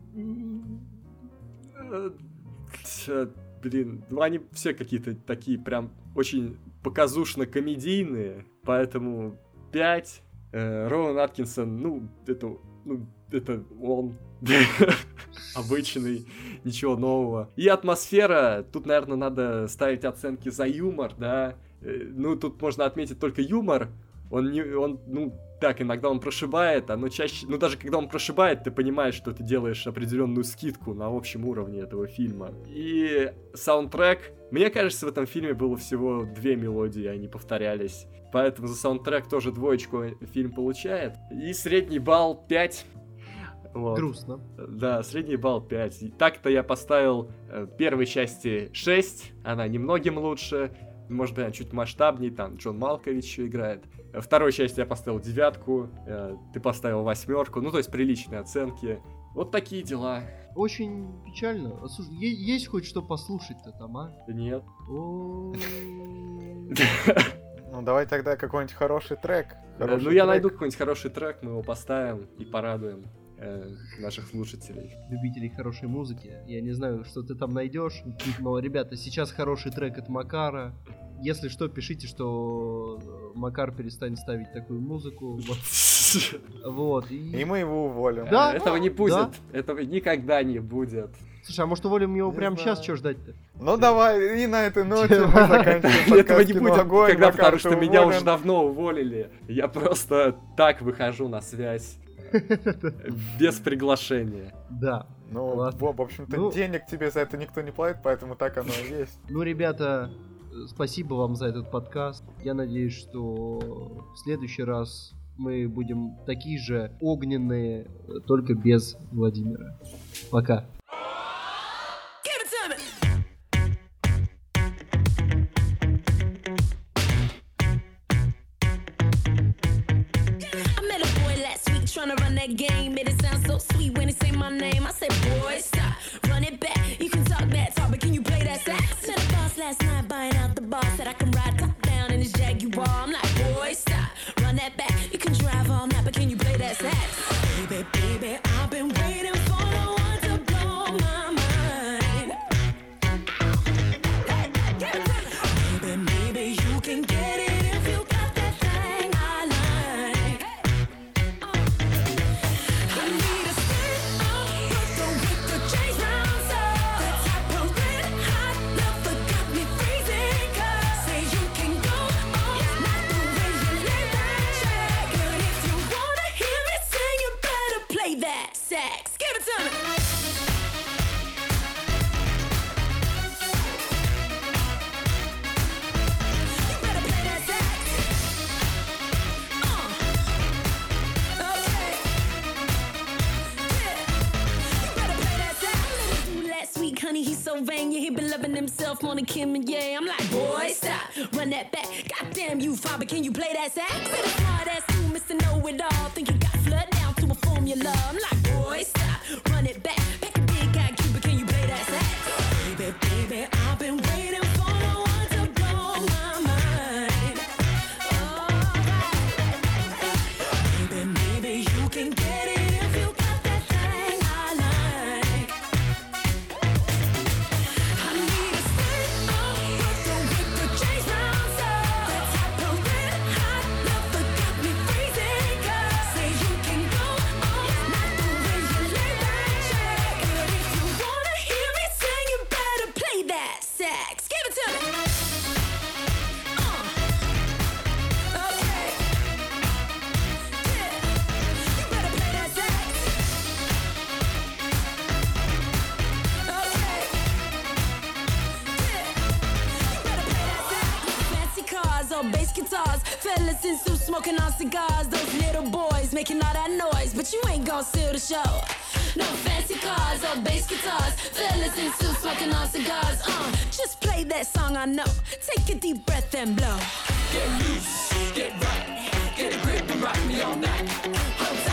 Э, блин, ну они все какие-то такие прям очень показушно-комедийные, поэтому 5. Э, Роуэн Аткинсон, ну, это, ну, это он. Обычный, ничего нового. И атмосфера, тут, наверное, надо ставить оценки за юмор, да. Э, ну, тут можно отметить только юмор. Он не, он, ну, так, иногда он прошибает, а но чаще, ну даже когда он прошибает, ты понимаешь, что ты делаешь определенную скидку на общем уровне этого фильма. И саундтрек, мне кажется, в этом фильме было всего две мелодии, они повторялись. Поэтому за саундтрек тоже двоечку фильм получает. И средний балл 5. Вот. Грустно. Да, средний балл 5. Так-то я поставил э, первой части 6, она немногим лучше, может быть, она чуть масштабнее, там Джон Малкович еще играет. Второй части я поставил девятку, э, ты поставил восьмерку, ну то есть приличные оценки. Вот такие дела. Очень печально. А, слушай, есть хоть что послушать-то там, а? Нет. Ну давай тогда какой-нибудь хороший трек. ну я найду какой-нибудь хороший трек, мы его поставим и порадуем э, наших слушателей. Любителей хорошей музыки. Я не знаю, что ты там найдешь, но, ребята, сейчас хороший трек от Макара. Если что, пишите, что Макар перестанет ставить такую музыку. Вот. И, и мы его уволим. Да, этого не будет. Да? Этого никогда не будет. Слушай, а может уволим его прямо сейчас, что ждать-то? Ну давай, и на этой ноте мы заканчиваем Этого не будет когда, потому что меня уже давно уволили. Я просто так выхожу на связь. Без приглашения. Да. Ну, в общем-то, ну, денег тебе за это никто не платит, поэтому так оно и есть. Ну, ребята, спасибо вам за этот подкаст. Я надеюсь, что в следующий раз мы будем такие же огненные, только без Владимира. Пока. That game. It sound so sweet when he say my name. I said, boy, stop, run it back. You can talk that talk, but can you play that sax? Met a boss last night buying out the boss. Said I can ride top down in his Jaguar. I'm like, boy, stop, run that back. You can drive all night, but can you play that sax? Kim and yeah. I'm like, boy, stop, run that back. Goddamn you, father, can you play that sax? Fellas in suits smoking on cigars. Uh, just play that song I know. Take a deep breath and blow. Get loose, get right, get a grip and rock me all night.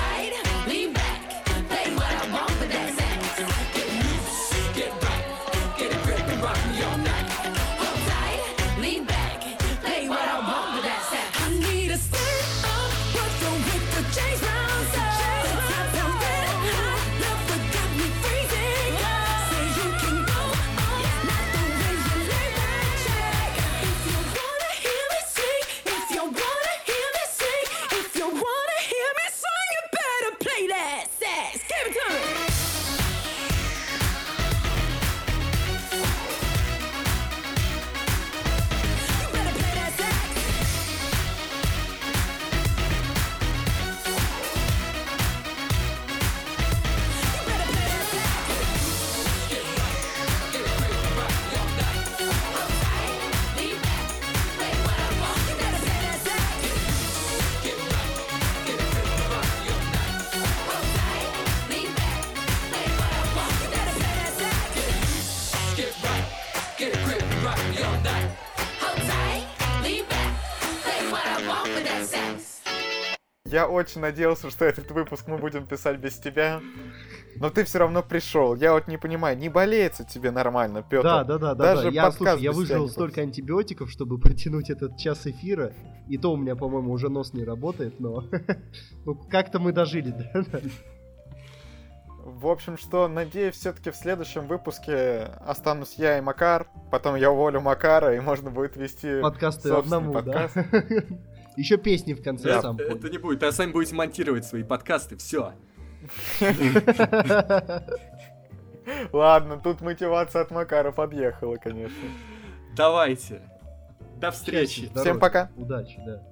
Очень надеялся, что этот выпуск мы будем писать без тебя. Но ты все равно пришел. Я вот не понимаю, не болеется тебе нормально, Петр? Да, да, да, да. Даже да. Я, слушай, я выжил столько антибиотиков, чтобы протянуть этот час эфира. И то у меня, по-моему, уже нос не работает, но ну, как-то мы дожили, да. В общем, что, надеюсь, все-таки в следующем выпуске останусь я и Макар, потом я уволю Макара, и можно будет вести подкасты одному, подкаст. да. Еще песни в конце да, сам. Это не будет, а сами будете монтировать свои подкасты, все. Ладно, тут мотивация от Макаров объехала, конечно. Давайте. До встречи. Всем пока. Удачи, да.